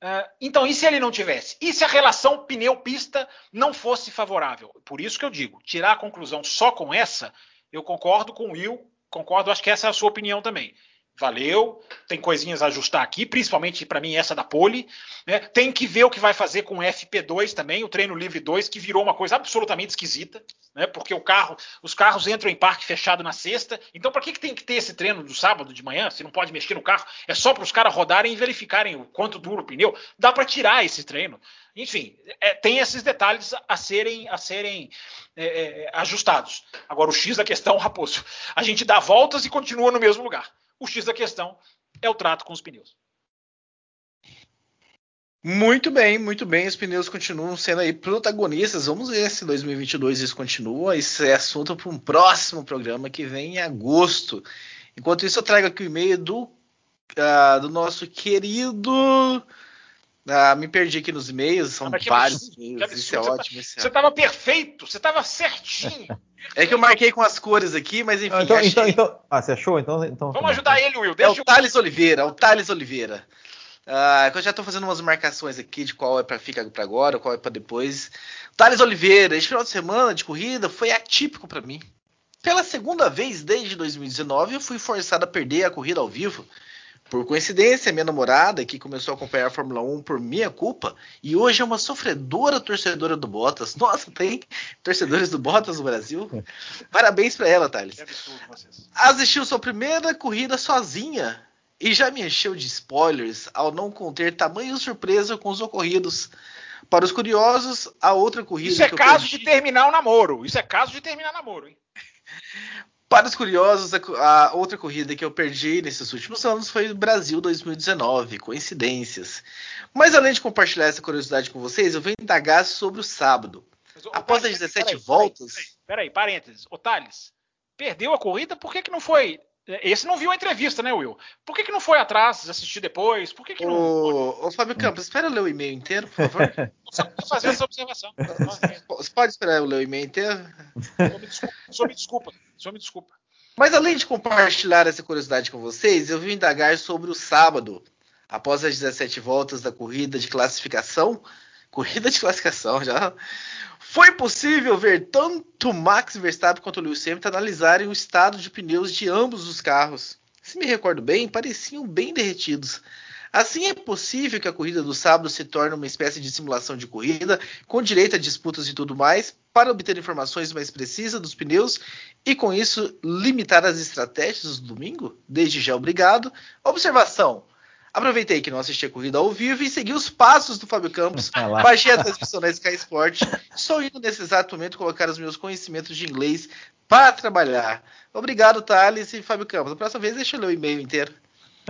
Uh, então, e se ele não tivesse? E se a relação pneu-pista não fosse favorável? Por isso que eu digo, tirar a conclusão só com essa, eu concordo com o Will, concordo, acho que essa é a sua opinião também valeu, tem coisinhas a ajustar aqui, principalmente para mim essa da pole. Né? Tem que ver o que vai fazer com o FP2 também, o treino livre 2, que virou uma coisa absolutamente esquisita, né? porque o carro, os carros entram em parque fechado na sexta. Então, para que, que tem que ter esse treino do sábado de manhã? Se não pode mexer no carro, é só para os caras rodarem e verificarem o quanto dura o pneu. Dá para tirar esse treino. Enfim, é, tem esses detalhes a serem, a serem é, é, ajustados. Agora, o X da questão, *laughs* Raposo, a gente dá voltas e continua no mesmo lugar. O X da questão é o trato com os pneus. Muito bem, muito bem. Os pneus continuam sendo aí protagonistas. Vamos ver se 2022 isso continua. Isso é assunto para um próximo programa que vem em agosto. Enquanto isso, eu trago aqui o e-mail do, uh, do nosso querido. Uh, me perdi aqui nos e-mails, são vários e-mails. Isso é ótimo. Você estava perfeito, você estava certinho. *laughs* É que eu marquei com as cores aqui, mas enfim. então, então, então, ah, você achou? Então, então Vamos ajudar ele, Will. Deixa é o Thales Oliveira, é o Thales Oliveira. Uh, eu já estou fazendo umas marcações aqui de qual é para ficar para agora, qual é para depois. Thales Oliveira, esse final de semana de corrida foi atípico para mim. Pela segunda vez desde 2019, eu fui forçado a perder a corrida ao vivo por coincidência, minha namorada, que começou a acompanhar a Fórmula 1 por minha culpa, e hoje é uma sofredora torcedora do Bottas. *laughs* Nossa, tem torcedores do Bottas no Brasil? *laughs* Parabéns para ela, Thales. Assistiu sua primeira corrida sozinha e já me encheu de spoilers ao não conter tamanho surpresa com os ocorridos. Para os curiosos, a outra corrida. Isso é caso perdi... de terminar o namoro. Isso é caso de terminar o namoro, hein? *laughs* Para os curiosos, a, outra corrida que eu perdi nesses últimos anos foi o Brasil 2019, coincidências. Mas além de compartilhar essa curiosidade com vocês, eu venho indagar sobre o sábado. Mas, Após as 17 peraí, voltas. Peraí, peraí, parênteses. Ô Thales, perdeu a corrida, por que, que não foi esse não viu a entrevista, né, Will? Por que, que não foi atrás, assistir depois? Por que, que não. Ô, ô Fábio Campos, espera eu ler o e-mail inteiro, por favor. Só fazer essa observação. *laughs* Você pode esperar eu ler o e-mail inteiro? Só me desculpa, só me desculpa. Mas além de compartilhar essa curiosidade com vocês, eu vim indagar sobre o sábado, após as 17 voltas da corrida de classificação. Corrida de classificação já. Foi possível ver tanto Max Verstappen quanto Lewis Hamilton analisarem o estado de pneus de ambos os carros. Se me recordo bem, pareciam bem derretidos. Assim é possível que a corrida do sábado se torne uma espécie de simulação de corrida, com direito a disputas e tudo mais, para obter informações mais precisas dos pneus e com isso limitar as estratégias do domingo? Desde já obrigado. Observação: Aproveitei que não assisti a corrida ao vivo e segui os passos do Fábio Campos. *laughs* Ah baixei a transmissão na Sky Sport. Estou indo nesse exato momento colocar os meus conhecimentos de inglês para trabalhar. Obrigado, Thales e Fábio Campos. A próxima vez deixa eu ler o e-mail inteiro.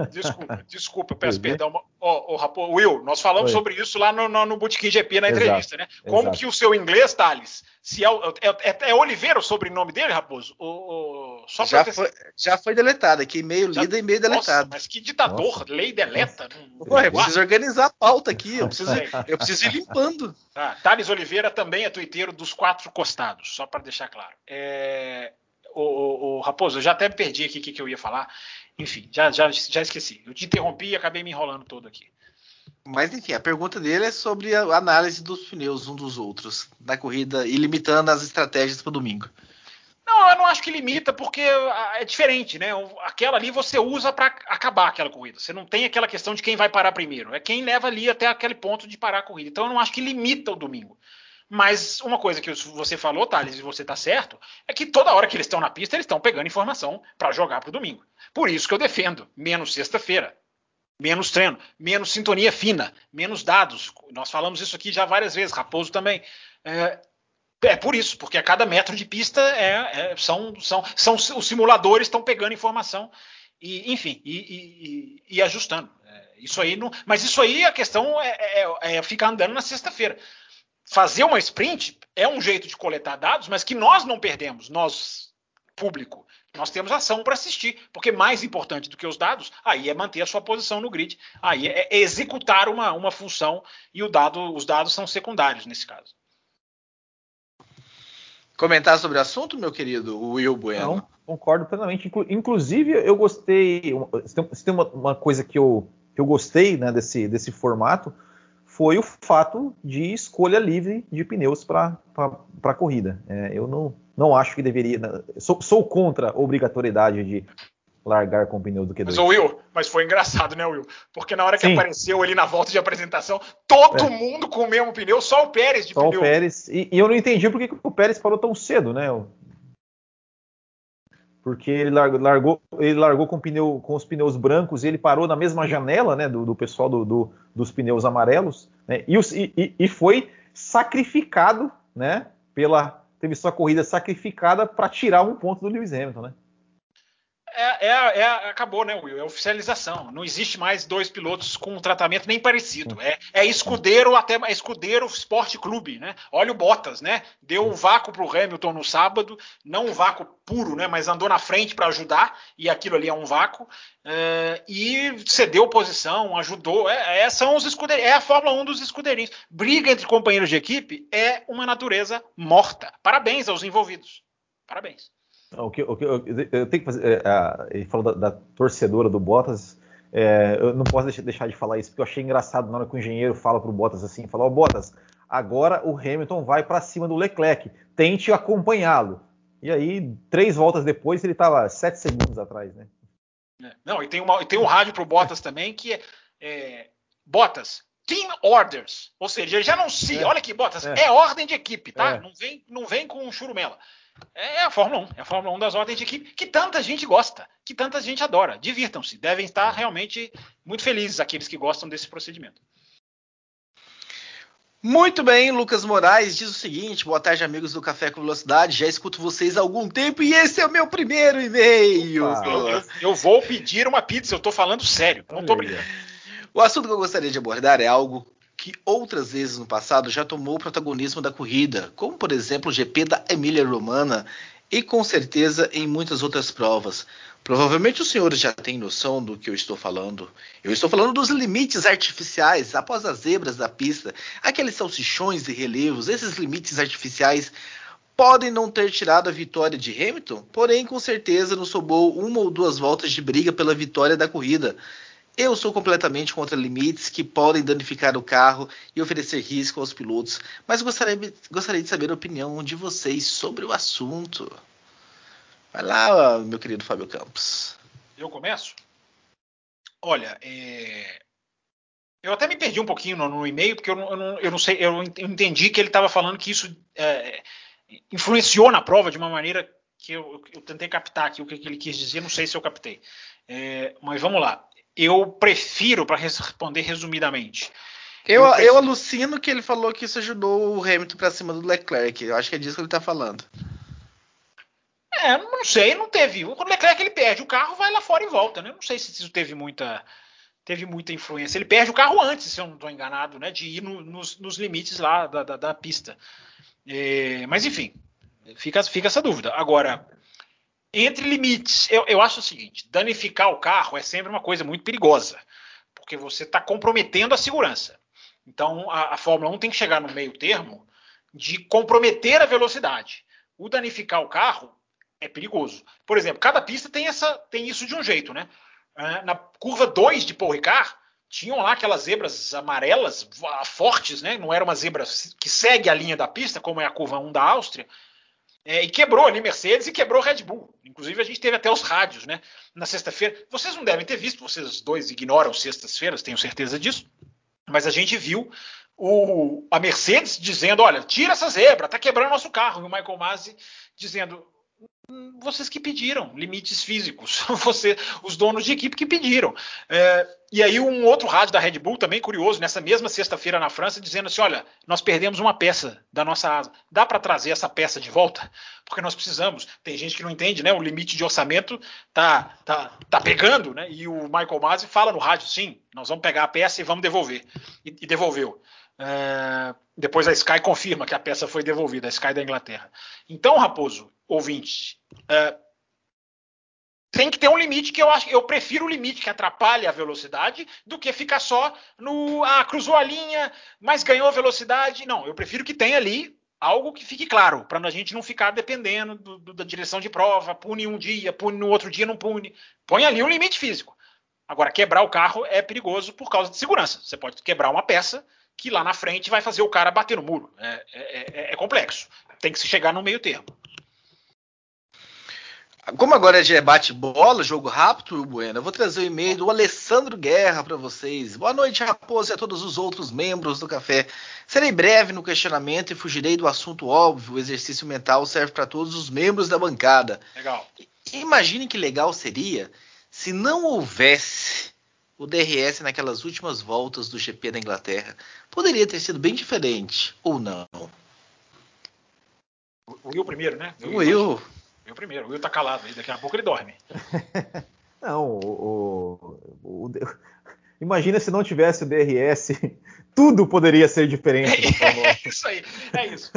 Desculpa, *laughs* desculpa, peço perdão. Oh, oh, Rapo, Will, nós falamos Oi. sobre isso lá no, no, no Bootkin GP na entrevista, exato, né? Como exato. que o seu inglês, Thales, se é, é, é, é Oliveira o sobrenome dele, Raposo? O, o, já, foi, já foi deletado aqui, e-mail lido e e-mail deletado. Nossa, mas que ditador, nossa. lei deleta. Não, eu preciso organizar a pauta aqui, eu *laughs* preciso, eu preciso ir limpando. Tá, Thales Oliveira também é tuiteiro dos quatro costados, só para deixar claro. É, o, o, o, Raposo, eu já até perdi aqui o que, que eu ia falar. Enfim, já, já, já esqueci. Eu te interrompi e acabei me enrolando todo aqui. Mas enfim, a pergunta dele é sobre a análise dos pneus um dos outros da corrida e limitando as estratégias para o domingo. Não, eu não acho que limita porque é diferente, né? Aquela ali você usa para acabar aquela corrida. Você não tem aquela questão de quem vai parar primeiro. É quem leva ali até aquele ponto de parar a corrida. Então eu não acho que limita o domingo. Mas uma coisa que você falou, Thales, e você está certo, é que toda hora que eles estão na pista, eles estão pegando informação para jogar para o domingo. Por isso que eu defendo menos sexta-feira, menos treino, menos sintonia fina, menos dados. Nós falamos isso aqui já várias vezes, Raposo também. É, é por isso, porque a cada metro de pista é, é, são, são, são os simuladores estão pegando informação e, enfim, e, e, e ajustando. É, isso aí não, mas isso aí a questão é, é, é ficar andando na sexta-feira fazer uma sprint é um jeito de coletar dados, mas que nós não perdemos, nós, público. Nós temos ação para assistir, porque mais importante do que os dados, aí é manter a sua posição no grid, aí é, executar uma, uma função e o dado, os dados são secundários nesse caso. Comentar sobre o assunto, meu querido Will Bueno? Não, concordo plenamente. Inclusive, eu gostei. Se tem uma, uma coisa que eu, que eu gostei né, desse, desse formato, foi o fato de escolha livre de pneus para a corrida. É, eu não, não acho que deveria. Sou, sou, contra a obrigatoriedade de largar com pneu do Q2. Mas, Will, mas foi engraçado, né, Will? Porque na hora que Sim. apareceu ali na volta de apresentação, todo é. mundo com o mesmo pneu, só o Pérez de só pneu. Só o Pérez. E, e, eu não entendi por que o Pérez parou tão cedo, né? Porque ele largou, ele largou com, pneu, com os pneus brancos e ele parou na mesma janela né, do, do pessoal do, do, dos pneus amarelos né, e, os, e, e, foi sacrificado né, pela teve sua corrida sacrificada para tirar um ponto do Lewis Hamilton, né? É, é, é, acabou, né, Will? É oficialização. Não existe mais dois pilotos com um tratamento nem parecido. É, é escudeiro até é escudeiro Esporte Clube, né? Olha o Bottas, né? Deu um vácuo para o Hamilton no sábado, não um vácuo puro, né? Mas andou na frente para ajudar e aquilo ali é um vácuo. É, e cedeu posição, ajudou. É, é, são os é a Fórmula 1 dos escudeirinhos. Briga entre companheiros de equipe é uma natureza morta. Parabéns aos envolvidos. Parabéns. O que, o que eu, eu, tenho que fazer. É, ele falou da, da, torcedora do Bottas. É, eu não posso deixar, de falar isso, porque eu achei engraçado na hora que o engenheiro fala pro Bottas assim: fala, ó, oh, Bottas, agora o Hamilton vai para cima do Leclerc, tente acompanhá-lo. E aí, três voltas depois, ele estava sete segundos atrás, né? É, não, e tem, uma, e tem um rádio pro Bottas também que é, é Bottas, team orders. Ou seja, ele já não se. É. Olha aqui, Bottas, é. é. ordem de equipe, tá? É. Não, vem, não vem com churumela. É a Fórmula 1, é a Fórmula 1 das ordens de equipe que tanta gente gosta. que tanta gente adora. Divirtam-se, devem estar realmente muito felizes aqueles que gostam desse procedimento. Muito bem, Lucas Moraes diz o seguinte: boa tarde, amigos do Café com Velocidade. Já escuto vocês há algum tempo e esse é o meu primeiro e-mail. Eu, eu, eu, vou pedir uma pizza, eu tô falando sério, não tô brincando. O assunto que eu gostaria de abordar é algo que outras vezes no passado já tomou o protagonismo da corrida, como por exemplo o GP da Emília Romana e com certeza em muitas outras provas. Provavelmente os senhores já têm noção do que eu estou falando. Eu estou falando dos limites artificiais após as zebras da pista, aqueles salsichões e relevos. Esses limites artificiais podem não ter tirado a vitória de Hamilton, porém com certeza nos sobrou uma ou duas voltas de briga pela vitória da corrida. Eu sou completamente contra limites que podem danificar o carro e oferecer risco aos pilotos, mas gostaria, gostaria de saber a opinião de vocês sobre o assunto. Vai lá, meu querido Fábio Campos. Eu começo? Olha, é... eu até me perdi um pouquinho no, no e-mail, porque eu não, eu não, eu não sei, eu entendi que ele estava falando que isso é, influenciou na prova de uma maneira que eu, eu, tentei captar aqui o que, ele quis dizer, não sei se eu captei. É, mas vamos lá. Eu prefiro, para responder resumidamente. Eu, eu, prefiro... eu, alucino que ele falou que isso ajudou o Hamilton para cima do Leclerc. Eu acho que é disso que ele está falando. É, não sei, não teve. O Leclerc ele perde o carro, vai lá fora e volta, né? Não sei se isso teve muita teve muita influência. Ele perde o carro antes, se eu não estou enganado, né? De ir no, nos, nos, limites lá da, da, da pista. É, mas enfim, fica, fica essa dúvida. Agora, entre limites, eu, eu acho o seguinte: danificar o carro é sempre uma coisa muito perigosa, porque você está comprometendo a segurança. Então a, a Fórmula 1 tem que chegar no meio termo de comprometer a velocidade. O danificar o carro é perigoso. Por exemplo, cada pista tem, essa, tem isso de um jeito, né? Ah, na curva 2 de Paul Ricard, tinham lá aquelas zebras amarelas fortes, né? Não era uma zebra que segue a linha da pista, como é a curva 1 da Áustria. É, e quebrou ali Mercedes e quebrou Red Bull. Inclusive, a gente teve até os rádios, né? Na sexta-feira. Vocês não devem ter visto, vocês dois ignoram sextas-feiras, tenho certeza disso. Mas a gente viu o, a Mercedes dizendo: olha, tira essa zebra, tá quebrando nosso carro. E o Michael Masi dizendo: vocês que pediram limites físicos, *laughs* você, os donos de equipe que pediram. É, e aí um outro rádio da Red Bull também curioso nessa mesma sexta-feira na França dizendo assim, olha, nós perdemos uma peça da nossa asa, dá para trazer essa peça de volta? Porque nós precisamos. Tem gente que não entende, né? O limite de orçamento tá tá, tá pegando, né? E o Michael Masi fala no rádio, sim, nós vamos pegar a peça e vamos devolver. E, e devolveu. É, depois a Sky confirma que a peça foi devolvida, a Sky da Inglaterra. Então, Raposo, ouvinte, é, tem que ter um limite que eu acho. Eu prefiro o limite que atrapalha a velocidade do que ficar só no. Ah, cruzou a linha, mas ganhou velocidade. Não, eu prefiro que tenha ali algo que fique claro, para a gente não ficar dependendo do, do, da direção de prova, pune um dia, pune no outro dia, não pune. Põe ali um limite físico. Agora, quebrar o carro é perigoso por causa de segurança. Você pode quebrar uma peça que lá na frente vai fazer o cara bater no muro. É, é, é, é complexo. Tem que se chegar no meio termo. Como agora é de bate-bola, jogo rápido, Bueno, eu vou trazer o e-mail do Alessandro Guerra para vocês. Boa noite, Raposo, e a todos os outros membros do café. Serei breve no questionamento e fugirei do assunto óbvio. O exercício mental serve para todos os membros da bancada. Legal. Imagine que legal seria se não houvesse o DRS naquelas últimas voltas do GP da Inglaterra. Poderia ter sido bem diferente, ou não? O Will primeiro, né? O Will. Eu primeiro, o Will tá calado aí, daqui a pouco ele dorme. *laughs* não, o, o, o, *laughs* Imagina se não tivesse o DRS, *laughs* tudo poderia ser diferente na Fórmula 1. É isso aí, é isso.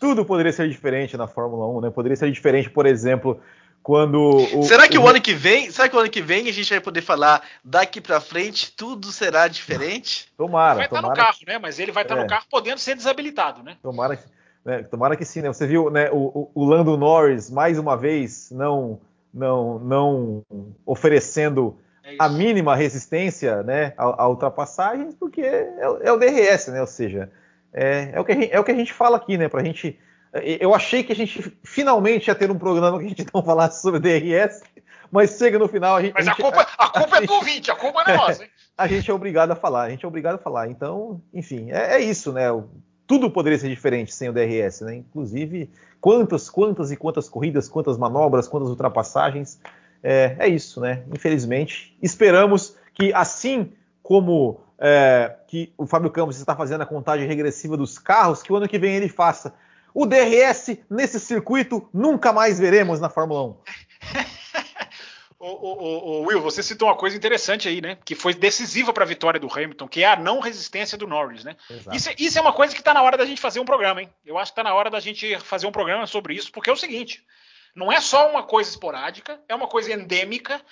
tudo poderia ser diferente na Fórmula 1, né? Poderia ser diferente, por exemplo, quando o, será que o, o, ano que vem será que o ano que vem a gente vai poder falar daqui para frente tudo será diferente tomara vai tomara estar no carro né mas ele vai estar é. no carro podendo ser desabilitado né tomara né? Tomara que sim, né? Você viu né, o, o, Lando Norris mais uma vez não não não oferecendo é a mínima resistência né, a, a ultrapassagens, porque é, é, o DRS, né? Ou seja, é, é, o que a gente, é o que a gente fala aqui, né? Pra gente. Eu achei que a gente finalmente ia ter um programa que a gente *laughs* não falasse sobre DRS, mas chega no final a gente. Mas a, gente, culpa, *laughs* a culpa é do ouvinte, a culpa não é nossa, hein? *laughs* A gente é obrigado a falar, a gente é obrigado a falar. Então, enfim, é, é isso, né? Tudo poderia ser diferente sem o DRS, né? Inclusive, quantas, quantas e quantas corridas, quantas manobras, quantas ultrapassagens é, é isso, né? Infelizmente, esperamos que assim como é, que o Fábio Campos está fazendo a contagem regressiva dos carros, que o ano que vem ele faça. O DRS nesse circuito nunca mais veremos na Fórmula 1. *laughs* O, o, o, Will, você citou uma coisa interessante aí, né? Que foi decisiva para a vitória do Hamilton, que é a não resistência do Norris, né? Isso, é, isso, é uma coisa que está na hora da gente fazer um programa, hein? Eu acho que está na hora da gente fazer um programa sobre isso, porque é o seguinte: não é só uma coisa esporádica, é uma coisa endêmica.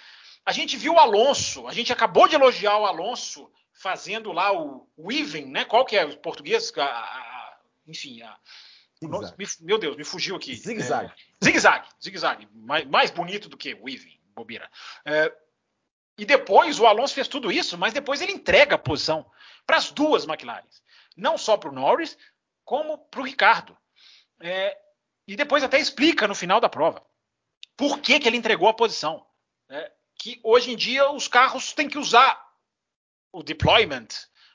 A gente viu o Alonso, a gente acabou de elogiar o Alonso fazendo lá o weaving, né? Qual que é o português? A, a, enfim, a, meu Deus, me fugiu aqui. Zigue-zague. É, zigue-zague, zigue-zague. Mais, mais bonito do que weaving bobeira. É, e depois o Alonso fez tudo isso, mas depois ele entrega a posição para as duas McLarens. Não só para o Norris, como para o Ricardo. É, e depois até explica no final da prova por que, que ele entregou a posição. É, que hoje em dia os carros têm que usar o deployment,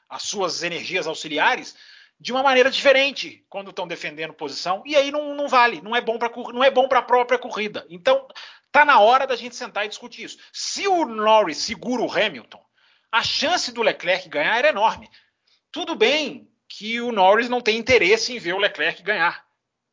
as suas energias auxiliares, de uma maneira diferente quando estão defendendo posição, e aí não, não vale, não é bom para não é bom para a própria corrida. Então, Tá na hora da gente sentar e discutir isso. Se o Norris segura o Hamilton, a chance do Leclerc ganhar era enorme. Tudo bem que o Norris não tem interesse em ver o Leclerc ganhar.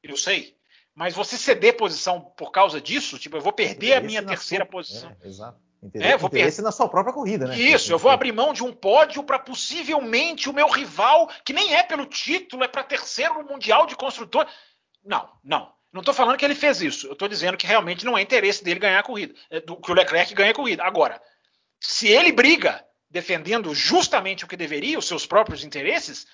Eu sei. Mas você ceder posição por causa disso, tipo, eu vou perder a minha terceira sua... posição. É, exato. Interesse, é, vou interesse per... na sua própria corrida, né? Isso, eu vou abrir mão de um pódio para possivelmente o meu rival, que nem é pelo título, é para terceiro mundial de construtor. Não, não. Não estou falando que ele fez isso. Eu estou dizendo que realmente não é interesse dele ganhar a corrida. É que o Leclerc ganhe a corrida. Agora, se ele briga defendendo justamente o que deveria, os seus próprios interesses,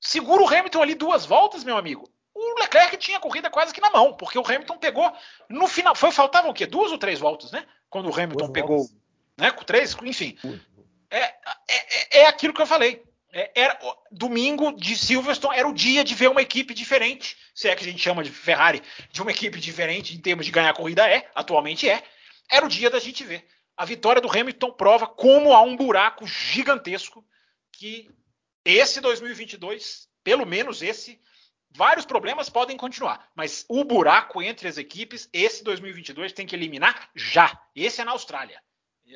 segura o Hamilton ali duas voltas, meu amigo. O Leclerc tinha a corrida quase que na mão, porque o Hamilton pegou no final. Foi faltavam o quê? Duas ou três voltas, né? Quando o Hamilton duas pegou, voltas. né? Com três, enfim. É, é, é, é aquilo que eu falei. É, era domingo de Silverstone era o dia de ver uma equipe diferente, se é que a gente chama de Ferrari de uma equipe diferente em termos de ganhar a corrida é, atualmente é. Era o dia da gente ver. A vitória do Hamilton prova como há um buraco gigantesco que esse 2022, pelo menos esse, vários problemas podem continuar, mas o buraco entre as equipes, esse 2022 tem que eliminar já. Esse é na Austrália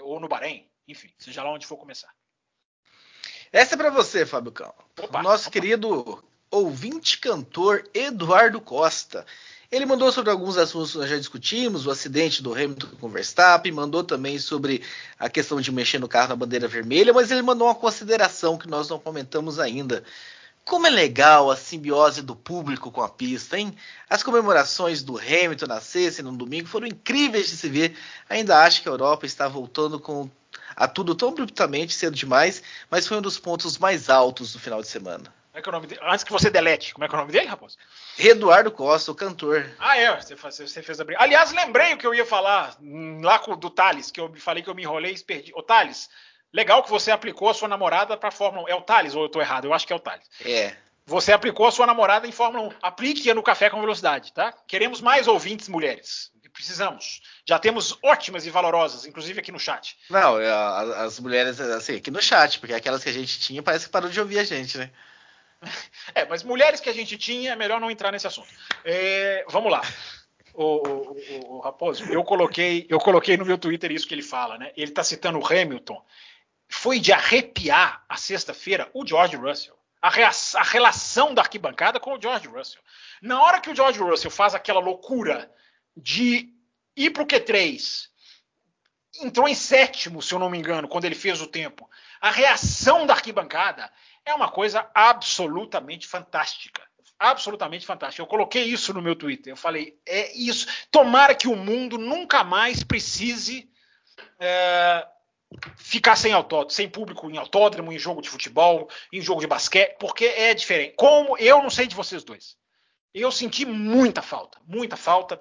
ou no Bahrein, enfim, seja lá onde for começar. Essa é para você, Fábio Cão. Opa, Nosso opa. querido ouvinte cantor Eduardo Costa. Ele mandou sobre alguns assuntos que nós já discutimos, o acidente do Hamilton com o Verstappen, mandou também sobre a questão de mexer no carro na bandeira vermelha, mas ele mandou uma consideração que nós não comentamos ainda. Como é legal a simbiose do público com a pista, hein? As comemorações do Hamilton na sexta e no domingo foram incríveis de se ver. Ainda acho que a Europa está voltando com a tudo tão abruptamente, cedo demais, mas foi um dos pontos mais altos do final de semana. Como é que é o nome dele? Antes que você delete, como é que é o nome dele, Raposo? Eduardo Costa, o cantor. Ah, é, você, você fez a briga. Aliás, lembrei o que eu ia falar hum, lá com, do Thales, que eu falei que eu me enrolei e perdi. Ô, Thales, legal que você aplicou a sua namorada para Fórmula 1. É o Thales ou eu estou errado? Eu acho que é o Thales. É. Você aplicou a sua namorada em Fórmula 1. Aplique-a no Café com Velocidade, tá? Queremos mais ouvintes mulheres. Precisamos. Já temos ótimas e valorosas, inclusive aqui no chat. Não, é, as mulheres, assim, aqui no chat, porque aquelas que a gente tinha parece que parou de ouvir a gente, né? *laughs* É, mas mulheres que a gente tinha, é melhor não entrar nesse assunto. É, vamos lá. O, o, o, o, Raposo, eu coloquei, eu coloquei no meu Twitter isso que ele fala, né? Ele está citando o Hamilton. Foi de arrepiar a sexta-feira o George Russell a, a relação da arquibancada com o George Russell. Na hora que o George Russell faz aquela loucura de ir para o Q3, entrou em sétimo, se eu não me engano, quando ele fez o tempo. A reação da arquibancada é uma coisa absolutamente fantástica. Absolutamente fantástica. Eu coloquei isso no meu Twitter. Eu falei, é isso. Tomara que o mundo nunca mais precise é, ficar sem autódromo, sem público em autódromo, em jogo de futebol, em jogo de basquete, porque é diferente. Como eu não sei de vocês dois. Eu senti muita falta, muita falta.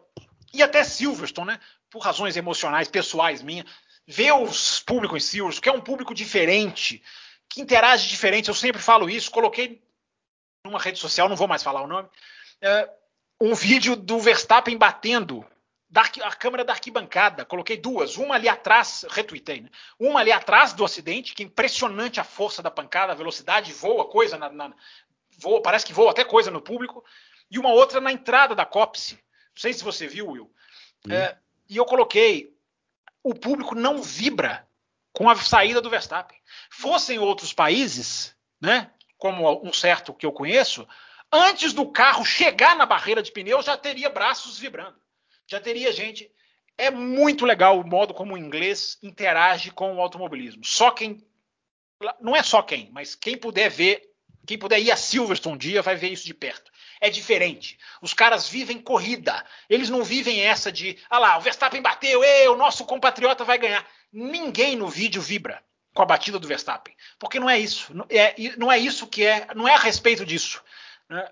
E até Silverstone, né? Por razões emocionais, pessoais minhas, ver os públicos em Silverstone, que é um público diferente, que interage diferente. Eu sempre falo isso, coloquei numa rede social, não vou mais falar o nome, é, um vídeo do Verstappen batendo da, a câmera da arquibancada. Coloquei duas, uma ali atrás, retuitei, né? Uma ali atrás do acidente, que é impressionante a força da pancada, a velocidade, voa coisa na, na voa, parece que voa até coisa no público. E uma outra na entrada da cópice. Não sei se você viu, Will. É, e eu coloquei o público não vibra com a saída do Verstappen. Fossem outros países, né, como um certo que eu conheço, antes do carro chegar na barreira de pneu já teria braços vibrando. Já teria gente. É muito legal o modo como o inglês interage com o automobilismo. Só quem. Não é só quem, mas quem puder ver, quem puder ir a Silverstone um dia vai ver isso de perto. É diferente. Os caras vivem corrida. Eles não vivem essa de, ah lá, o Verstappen bateu, ei, o nosso compatriota vai ganhar. Ninguém no vídeo vibra com a batida do Verstappen, porque não é isso. É, não é isso que é, não é a respeito disso. Né?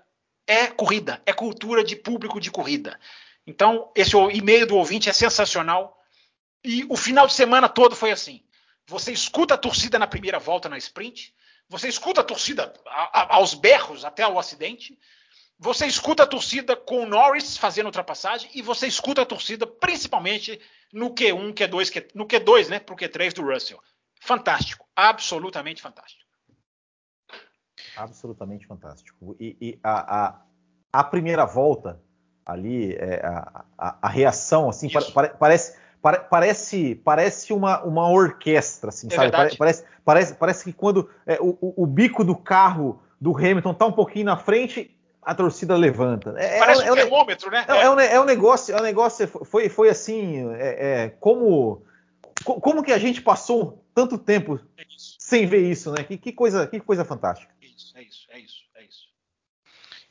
É corrida, é cultura de público de corrida. Então, esse e-mail do ouvinte é sensacional. E o final de semana todo foi assim. Você escuta a torcida na primeira volta na sprint, você escuta a torcida aos berros até o acidente, você escuta a torcida com o Norris fazendo ultrapassagem e você escuta a torcida principalmente no Q1, Q2, Q, no Q2, né, pro Q3 do Russell. Fantástico, absolutamente fantástico. Absolutamente fantástico. E, e a, a, a, primeira volta ali, é, a, a, a, reação, assim, pa, parece, parece, parece uma, uma orquestra, assim, é sabe? Parece, parece, parece que quando é, o, o, bico do carro do Hamilton tá um pouquinho na frente, a torcida levanta. É, é Parece é, um termômetro, né? É, é, um, é um negócio, é um negócio, foi, foi assim, é, é como, como que a gente passou tanto tempo sem ver isso, né? Que, que, coisa, que coisa fantástica. É isso, é isso, é isso, é isso.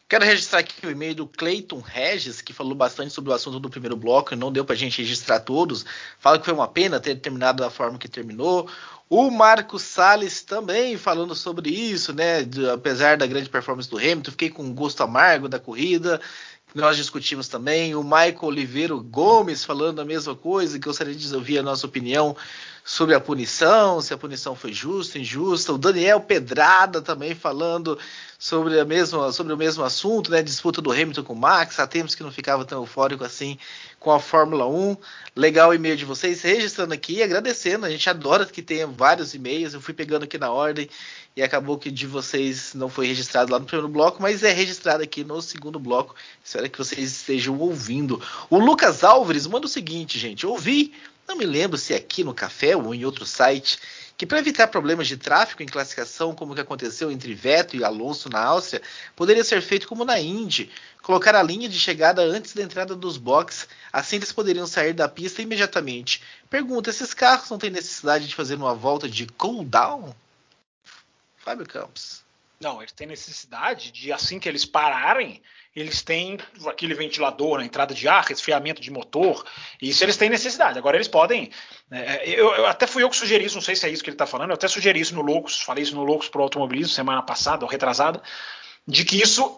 Quero registrar aqui o e-mail do Clayton Regis, que falou bastante sobre o assunto do primeiro bloco e não deu pra gente registrar todos. Fala que foi uma pena ter terminado da forma que terminou. O Marco Salles também falando sobre isso, né? De, apesar da grande performance do Hamilton, fiquei com um gosto amargo da corrida. Nós discutimos também. O Michael Oliveira Gomes falando a mesma coisa, que gostaria de ouvir a nossa opinião sobre a punição, se a punição foi justa, injusta. O Daniel Pedrada também falando sobre, a mesma, sobre o mesmo assunto, né? Disputa do Hamilton com o Max. Há tempos que não ficava tão eufórico assim com a Fórmula 1. Legal o e-mail de vocês, registrando aqui e agradecendo. A gente adora que tenha vários e-mails. Eu fui pegando aqui na ordem e acabou que de vocês não foi registrado lá no primeiro bloco, mas é registrado aqui no segundo bloco. Espero que vocês estejam ouvindo. O Lucas Álvares manda o seguinte, gente. Ouvi não me lembro se é aqui no café ou em outro site, que para evitar problemas de tráfego em classificação, como o que aconteceu entre Vettel e Alonso na Áustria, poderia ser feito como na Indy, colocar a linha de chegada antes da entrada dos boxes, assim eles poderiam sair da pista imediatamente. Pergunta: esses carros não têm necessidade de fazer uma volta de cooldown? Fábio Campos. Não, eles têm necessidade de, assim que eles pararem, eles têm aquele ventilador na entrada de ar, resfriamento de motor, isso eles têm necessidade. Agora eles podem. É, eu, eu, até fui eu que sugeri isso, não sei se é isso que ele está falando, eu até sugeri isso no Loucos, falei isso no Loucos para o automobilismo semana passada ou retrasada, de que isso,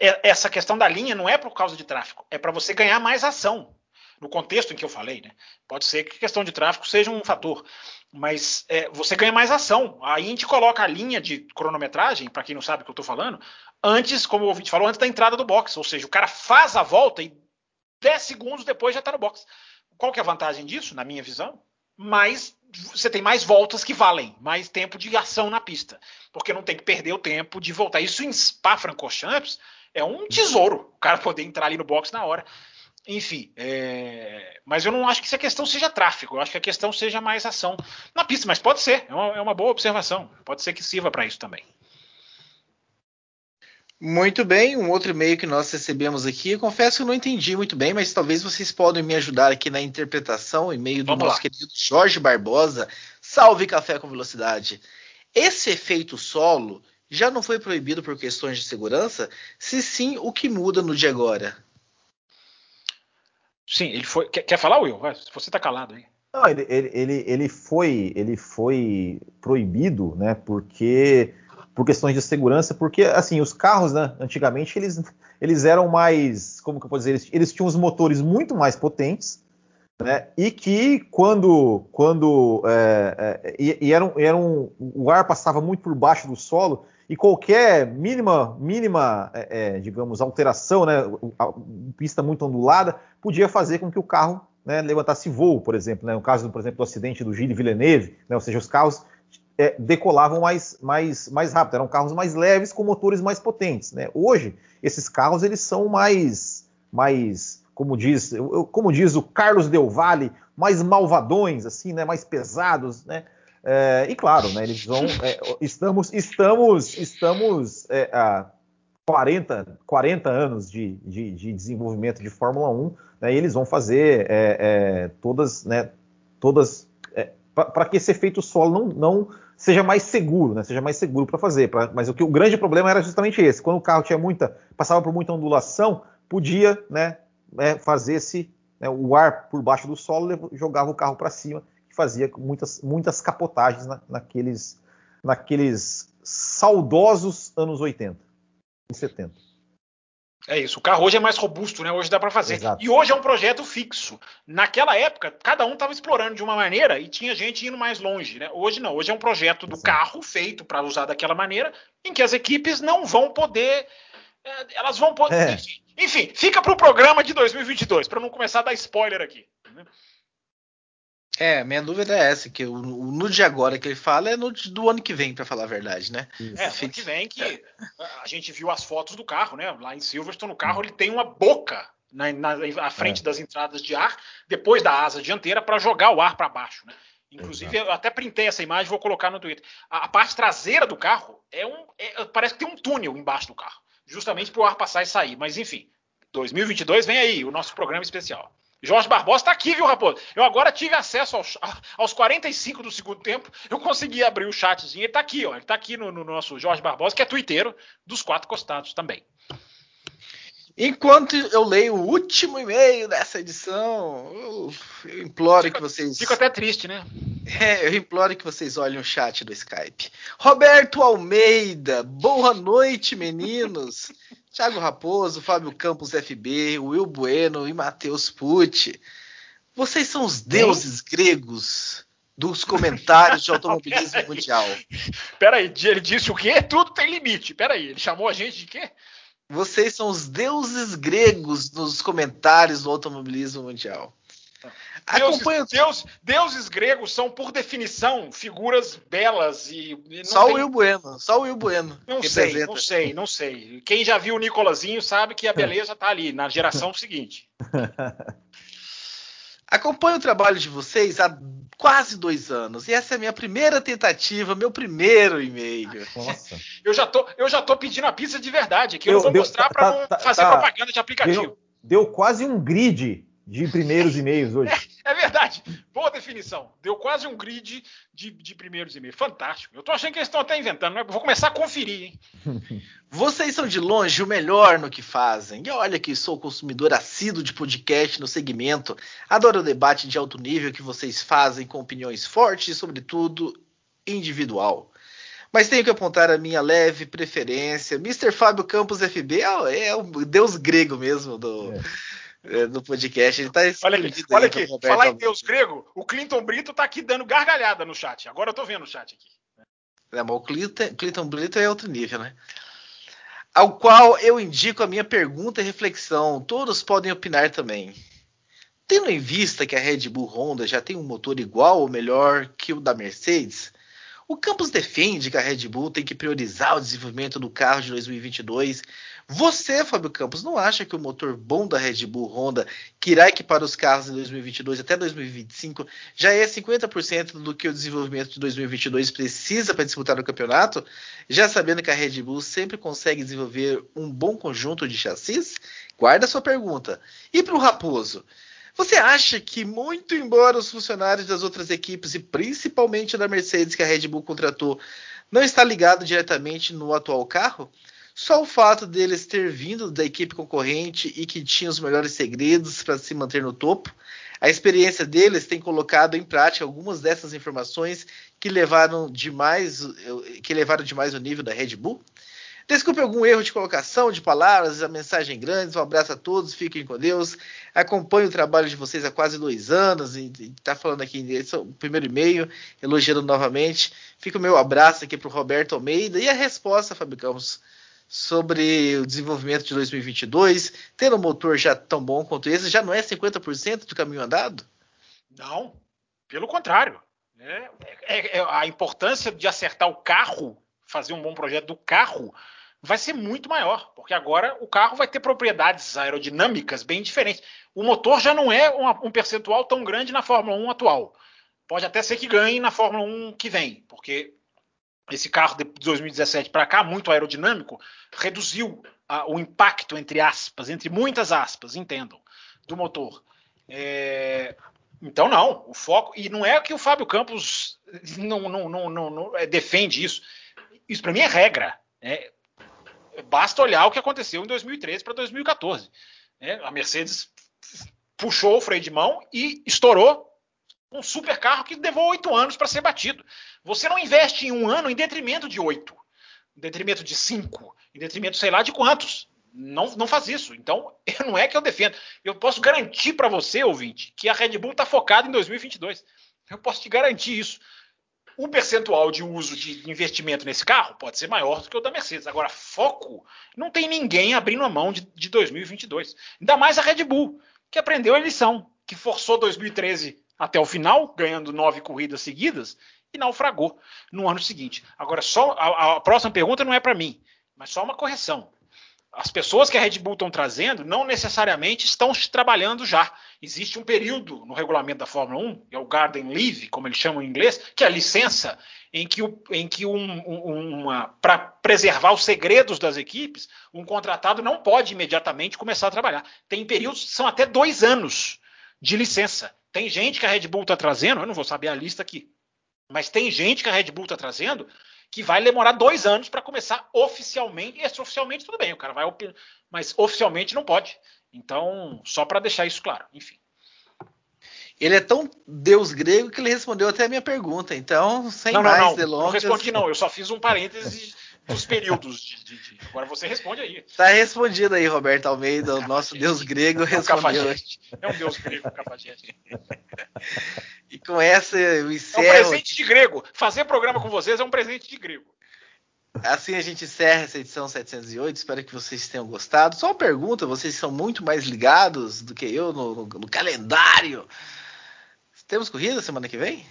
é, essa questão da linha não é por causa de tráfego, é para você ganhar mais ação. No contexto em que eu falei, né? Pode ser que questão de tráfego seja um fator, mas é, você ganha mais ação. Aí a gente coloca a linha de cronometragem, para quem não sabe o que eu estou falando, antes, como o ouvinte falou, antes da entrada do box. Ou seja, o cara faz a volta e 10 segundos depois já está no box. Qual que é a vantagem disso, na minha visão? Mais você tem mais voltas que valem, mais tempo de ação na pista, porque não tem que perder o tempo de voltar. Isso em Spa-Francorchamps é um tesouro, o cara poder entrar ali no box na hora. Enfim, é... mas eu não acho que a questão seja tráfego, eu acho que a questão seja mais ação na pista, mas pode ser, é uma, é uma boa observação, pode ser que sirva para isso também. Muito bem, um outro e-mail que nós recebemos aqui. Eu confesso que eu não entendi muito bem, mas talvez vocês podem me ajudar aqui na interpretação. E-mail do Vamos nosso lá. querido Jorge Barbosa. Salve Café com Velocidade. Esse efeito solo já não foi proibido por questões de segurança? Se sim, o que muda no de agora? Sim, ele foi. Quer, quer falar, Will? Você está calado aí. Não, ele, ele, ele, foi, ele foi proibido, né? Porque por questões de segurança, porque assim, os carros, né, antigamente eles, eles eram mais, como que eu posso dizer, eles, eles tinham os motores muito mais potentes, né, e que quando, quando é, é, e, e eram, eram, o ar passava muito por baixo do solo e qualquer mínima, mínima, é, é digamos, alteração, né, a, pista muito ondulada, podia fazer com que o carro né, levantasse voo, por exemplo, né, no caso, por exemplo, do acidente do Gilles Villeneuve, né, ou seja, os carros é, decolavam mais, mais, mais rápido, eram carros mais leves com motores mais potentes. Né? Hoje, esses carros eles são mais, mais como diz, como diz o Carlos Del Valle, mais malvadões, assim, né, mais pesados, né? É, e claro, né, eles vão, é, estamos, estamos, estamos é, a 40, 40 anos de, de, de, desenvolvimento de Fórmula 1, né, e eles vão fazer é, é, todas, né, todas, é, para que esse efeito solo não, não seja mais seguro, né, seja mais seguro para fazer. Pra, mas o que o grande problema era justamente esse, quando o carro tinha muita, passava por muita ondulação, podia, né, fazer esse né, o ar por baixo do solo jogava o carro para cima, que fazia muitas, muitas capotagens na, naqueles, naqueles saudosos anos 80 e 70. É isso. O carro hoje é mais robusto, né? Hoje dá para fazer. Exato. E hoje é um projeto fixo. Naquela época, cada um estava explorando de uma maneira e tinha gente indo mais longe, né? Hoje não. Hoje é um projeto do Exato. carro feito para usar daquela maneira, em que as equipes não vão poder elas vão poder. É. Enfim, fica para o programa de 2022, para não começar a dar spoiler aqui. É, minha dúvida é essa, que o, o no de agora que ele fala é no do ano que vem, para falar a verdade, né? É, no ano que vem que a gente viu as fotos do carro, né? Lá em Silverstone, o carro ele tem uma boca na, na, à frente é. das entradas de ar, depois da asa dianteira, para jogar o ar para baixo, né? Inclusive, Exato. eu até printei essa imagem, vou colocar no Twitter. A, a parte traseira do carro é um, é, parece que tem um túnel embaixo do carro justamente para o ar passar e sair. Mas enfim, 2022 vem aí, o nosso programa especial. Jorge Barbosa está aqui, viu, Raposo? Eu agora tive acesso aos, aos 45 do segundo tempo, eu consegui abrir o chatzinho. Ele está aqui, ó. Ele está aqui no, no, nosso Jorge Barbosa, que é twitteiro dos quatro costados também. Enquanto eu leio o último e-mail dessa edição, eu, eu imploro fico, que vocês. Fico até triste, né? É, eu imploro que vocês olhem o chat do Skype. Roberto Almeida, boa noite, meninos. *laughs* Thiago Raposo, Fábio Campos FB, Will Bueno e Matheus Pucci. Vocês são os deuses gregos dos comentários de automobilismo *laughs* mundial. Peraí, ele disse o quê? Tudo tem limite. Peraí, ele chamou a gente de quê? Vocês são os deuses gregos nos comentários do automobilismo mundial. Deuses, Deus, deuses gregos são, por definição, figuras belas e. só tem... o Will Bueno, só o Will Bueno. Não sei, não sei, não sei. Quem já viu o Nicolazinho sabe que a *laughs* beleza está ali, na geração seguinte. *laughs* Acompanho o trabalho de vocês há quase dois anos. E essa é a minha primeira tentativa, meu primeiro e-mail. Nossa. *laughs* Eu já tô, eu já tô pedindo a pizza de verdade, que eu, eu vou deu, mostrar para tá, não tá, fazer tá, propaganda de aplicativo. Deu, deu quase um grid de primeiros e-mails *laughs* hoje. É, é, verdade. Boa definição. Deu quase um grid de, de primeiros e-mails. Fantástico. Eu tô achando que eles estão até inventando. Né? Vou começar a conferir, hein? *laughs* Vocês são de longe o melhor no que fazem. E olha que sou consumidor assíduo de podcast no segmento. Adoro o debate de alto nível que vocês fazem com opiniões fortes e, sobretudo, individual. Mas tenho que apontar a minha leve preferência. Mr. Fábio Campos FB é, é o deus grego mesmo do. É é, no podcast. Ele tá olha aqui, olha aqui. falar em Deus grego, o Clinton Brito tá aqui dando gargalhada no chat. Agora eu tô vendo o chat aqui. É, mas o Clinton, Clinton Brito é outro nível, né? Ao qual eu indico a minha pergunta e reflexão. Todos podem opinar também. Tendo em vista que a Red Bull Honda já tem um motor igual ou melhor que o da Mercedes, o Campos defende que a Red Bull tem que priorizar o desenvolvimento do carro de 2022 você, Fábio Campos, não acha que o motor bom da Red Bull Honda, que irá equipar os carros em 2022 até 2025, já é 50% do que o desenvolvimento de 2022 precisa para disputar o campeonato? Já sabendo que a Red Bull sempre consegue desenvolver um bom conjunto de chassis? Guarda sua pergunta. E para o Raposo? Você acha que, muito embora os funcionários das outras equipes, e principalmente da Mercedes que a Red Bull contratou, não está ligado diretamente no atual carro, só o fato deles ter vindo da equipe concorrente e que tinha os melhores segredos para se manter no topo, a experiência deles tem colocado em prática algumas dessas informações que levaram demais, que levaram demais o nível da Red Bull. Desculpe algum erro de colocação de palavras, a mensagem grande. Um abraço a todos, fiquem com Deus. Acompanho o trabalho de vocês há quase dois anos e está falando aqui, esse é o primeiro e-mail, elogiando novamente. Fica o meu abraço aqui para o Roberto Almeida e a resposta, Fábio Campos sobre o desenvolvimento de 2022, tendo um motor já tão bom quanto esse, já não é 50% do caminho andado? Não, pelo contrário. É, é, é, a importância de acertar o carro, fazer um bom projeto do carro, vai ser muito maior, porque agora o carro vai ter propriedades aerodinâmicas bem diferentes. O motor já não é um percentual tão grande na Fórmula 1 atual. Pode até ser que ganhe na Fórmula 1 que vem, porque esse carro de 2017 para cá, muito aerodinâmico, reduziu a, o impacto, entre aspas, entre muitas aspas, entendam, do motor. É, então, não, o foco. E não é que o Fábio Campos não, não, não, não é, defende isso. Isso para mim é regra. É, basta olhar o que aconteceu em 2013 para 2014. É, a Mercedes puxou o freio de mão e estourou um super carro que levou oito anos para ser batido. Você não investe em um ano em detrimento de oito, em detrimento de cinco, em detrimento sei lá de quantos. Não, não faz isso. Então, *laughs* não é que eu defendo. Eu posso garantir para você, ouvinte, que a Red Bull está focada em 2022. Eu posso te garantir isso. O percentual de uso de investimento nesse carro pode ser maior do que o da Mercedes. Agora, foco, não tem ninguém abrindo a mão de, de 2022. Ainda mais a Red Bull, que aprendeu a lição, que forçou 2013 até o final, ganhando nove corridas seguidas, e naufragou no ano seguinte. Agora, só a, a próxima pergunta não é para mim, mas só uma correção. As pessoas que a Red Bull estão trazendo não necessariamente estão trabalhando já. Existe um período no regulamento da Fórmula 1, que é o Garden Leave, como eles chamam em inglês, que é a licença em que, em que um, uma para preservar os segredos das equipes, um contratado não pode imediatamente começar a trabalhar. Tem períodos que são até dois anos de licença. Tem gente que a Red Bull está trazendo, eu não vou saber a lista aqui, mas tem gente que a Red Bull está trazendo que vai demorar dois anos para começar oficialmente. E extraoficialmente tudo bem, o cara vai, mas oficialmente não pode. Então, só para deixar isso claro, enfim. Ele é tão deus grego que ele respondeu até a minha pergunta. Então, sem não, mais não, não, delongas. Não respondi, não. Eu só fiz um parêntese *laughs* dos períodos de, de, de, Agora você responde aí. Tá respondido aí, Roberto Almeida, o nosso deus grego, respondeu. É um deus grego, cafajeste. e com essa eu encerro. É um presente de grego. Fazer programa com vocês é um presente de grego. Assim a gente encerra essa edição 708. Espero que vocês tenham gostado. Só uma pergunta: vocês são muito mais ligados do que eu no, no, no calendário? Temos corrida semana que vem?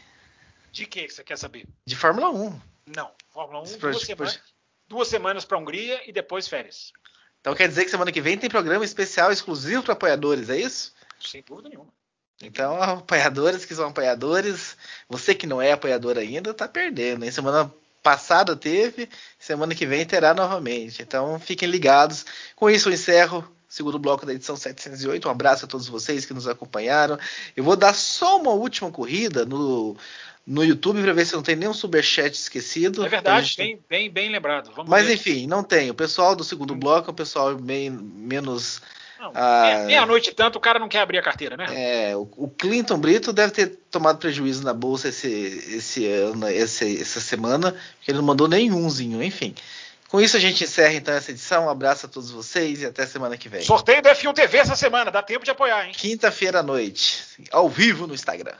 De que você quer saber? De Fórmula 1. Não, Fórmula 1, duas, semanas, duas semanas para a Hungria e depois férias. Então quer dizer que semana que vem tem programa especial exclusivo para apoiadores, é isso? Sem dúvida nenhuma. Então, *laughs* apoiadores que são apoiadores, você que não é apoiador ainda, tá perdendo. Hein? Semana passada teve, semana que vem terá novamente. Então, fiquem ligados. Com isso, eu encerro segundo bloco da edição 708. Um abraço a todos vocês que nos acompanharam. Eu vou dar só uma última corrida no no YouTube para ver se não tem nenhum superchat esquecido. É verdade, gente... bem, bem, bem lembrado. Vamos Mas ver. enfim, não tem. O pessoal do segundo bloco é o pessoal bem menos. ah, Meia-noite tanto, o cara não quer abrir a carteira, né? É, o, o, Clinton Brito deve ter tomado prejuízo na bolsa esse, esse ano, esse, essa semana, porque ele não mandou nenhumzinho, enfim. Com isso a gente encerra então essa edição. Um abraço a todos vocês e até semana que vem. Sorteio do F1 TV essa semana, dá tempo de apoiar, hein? Quinta-feira à noite, ao vivo no Instagram.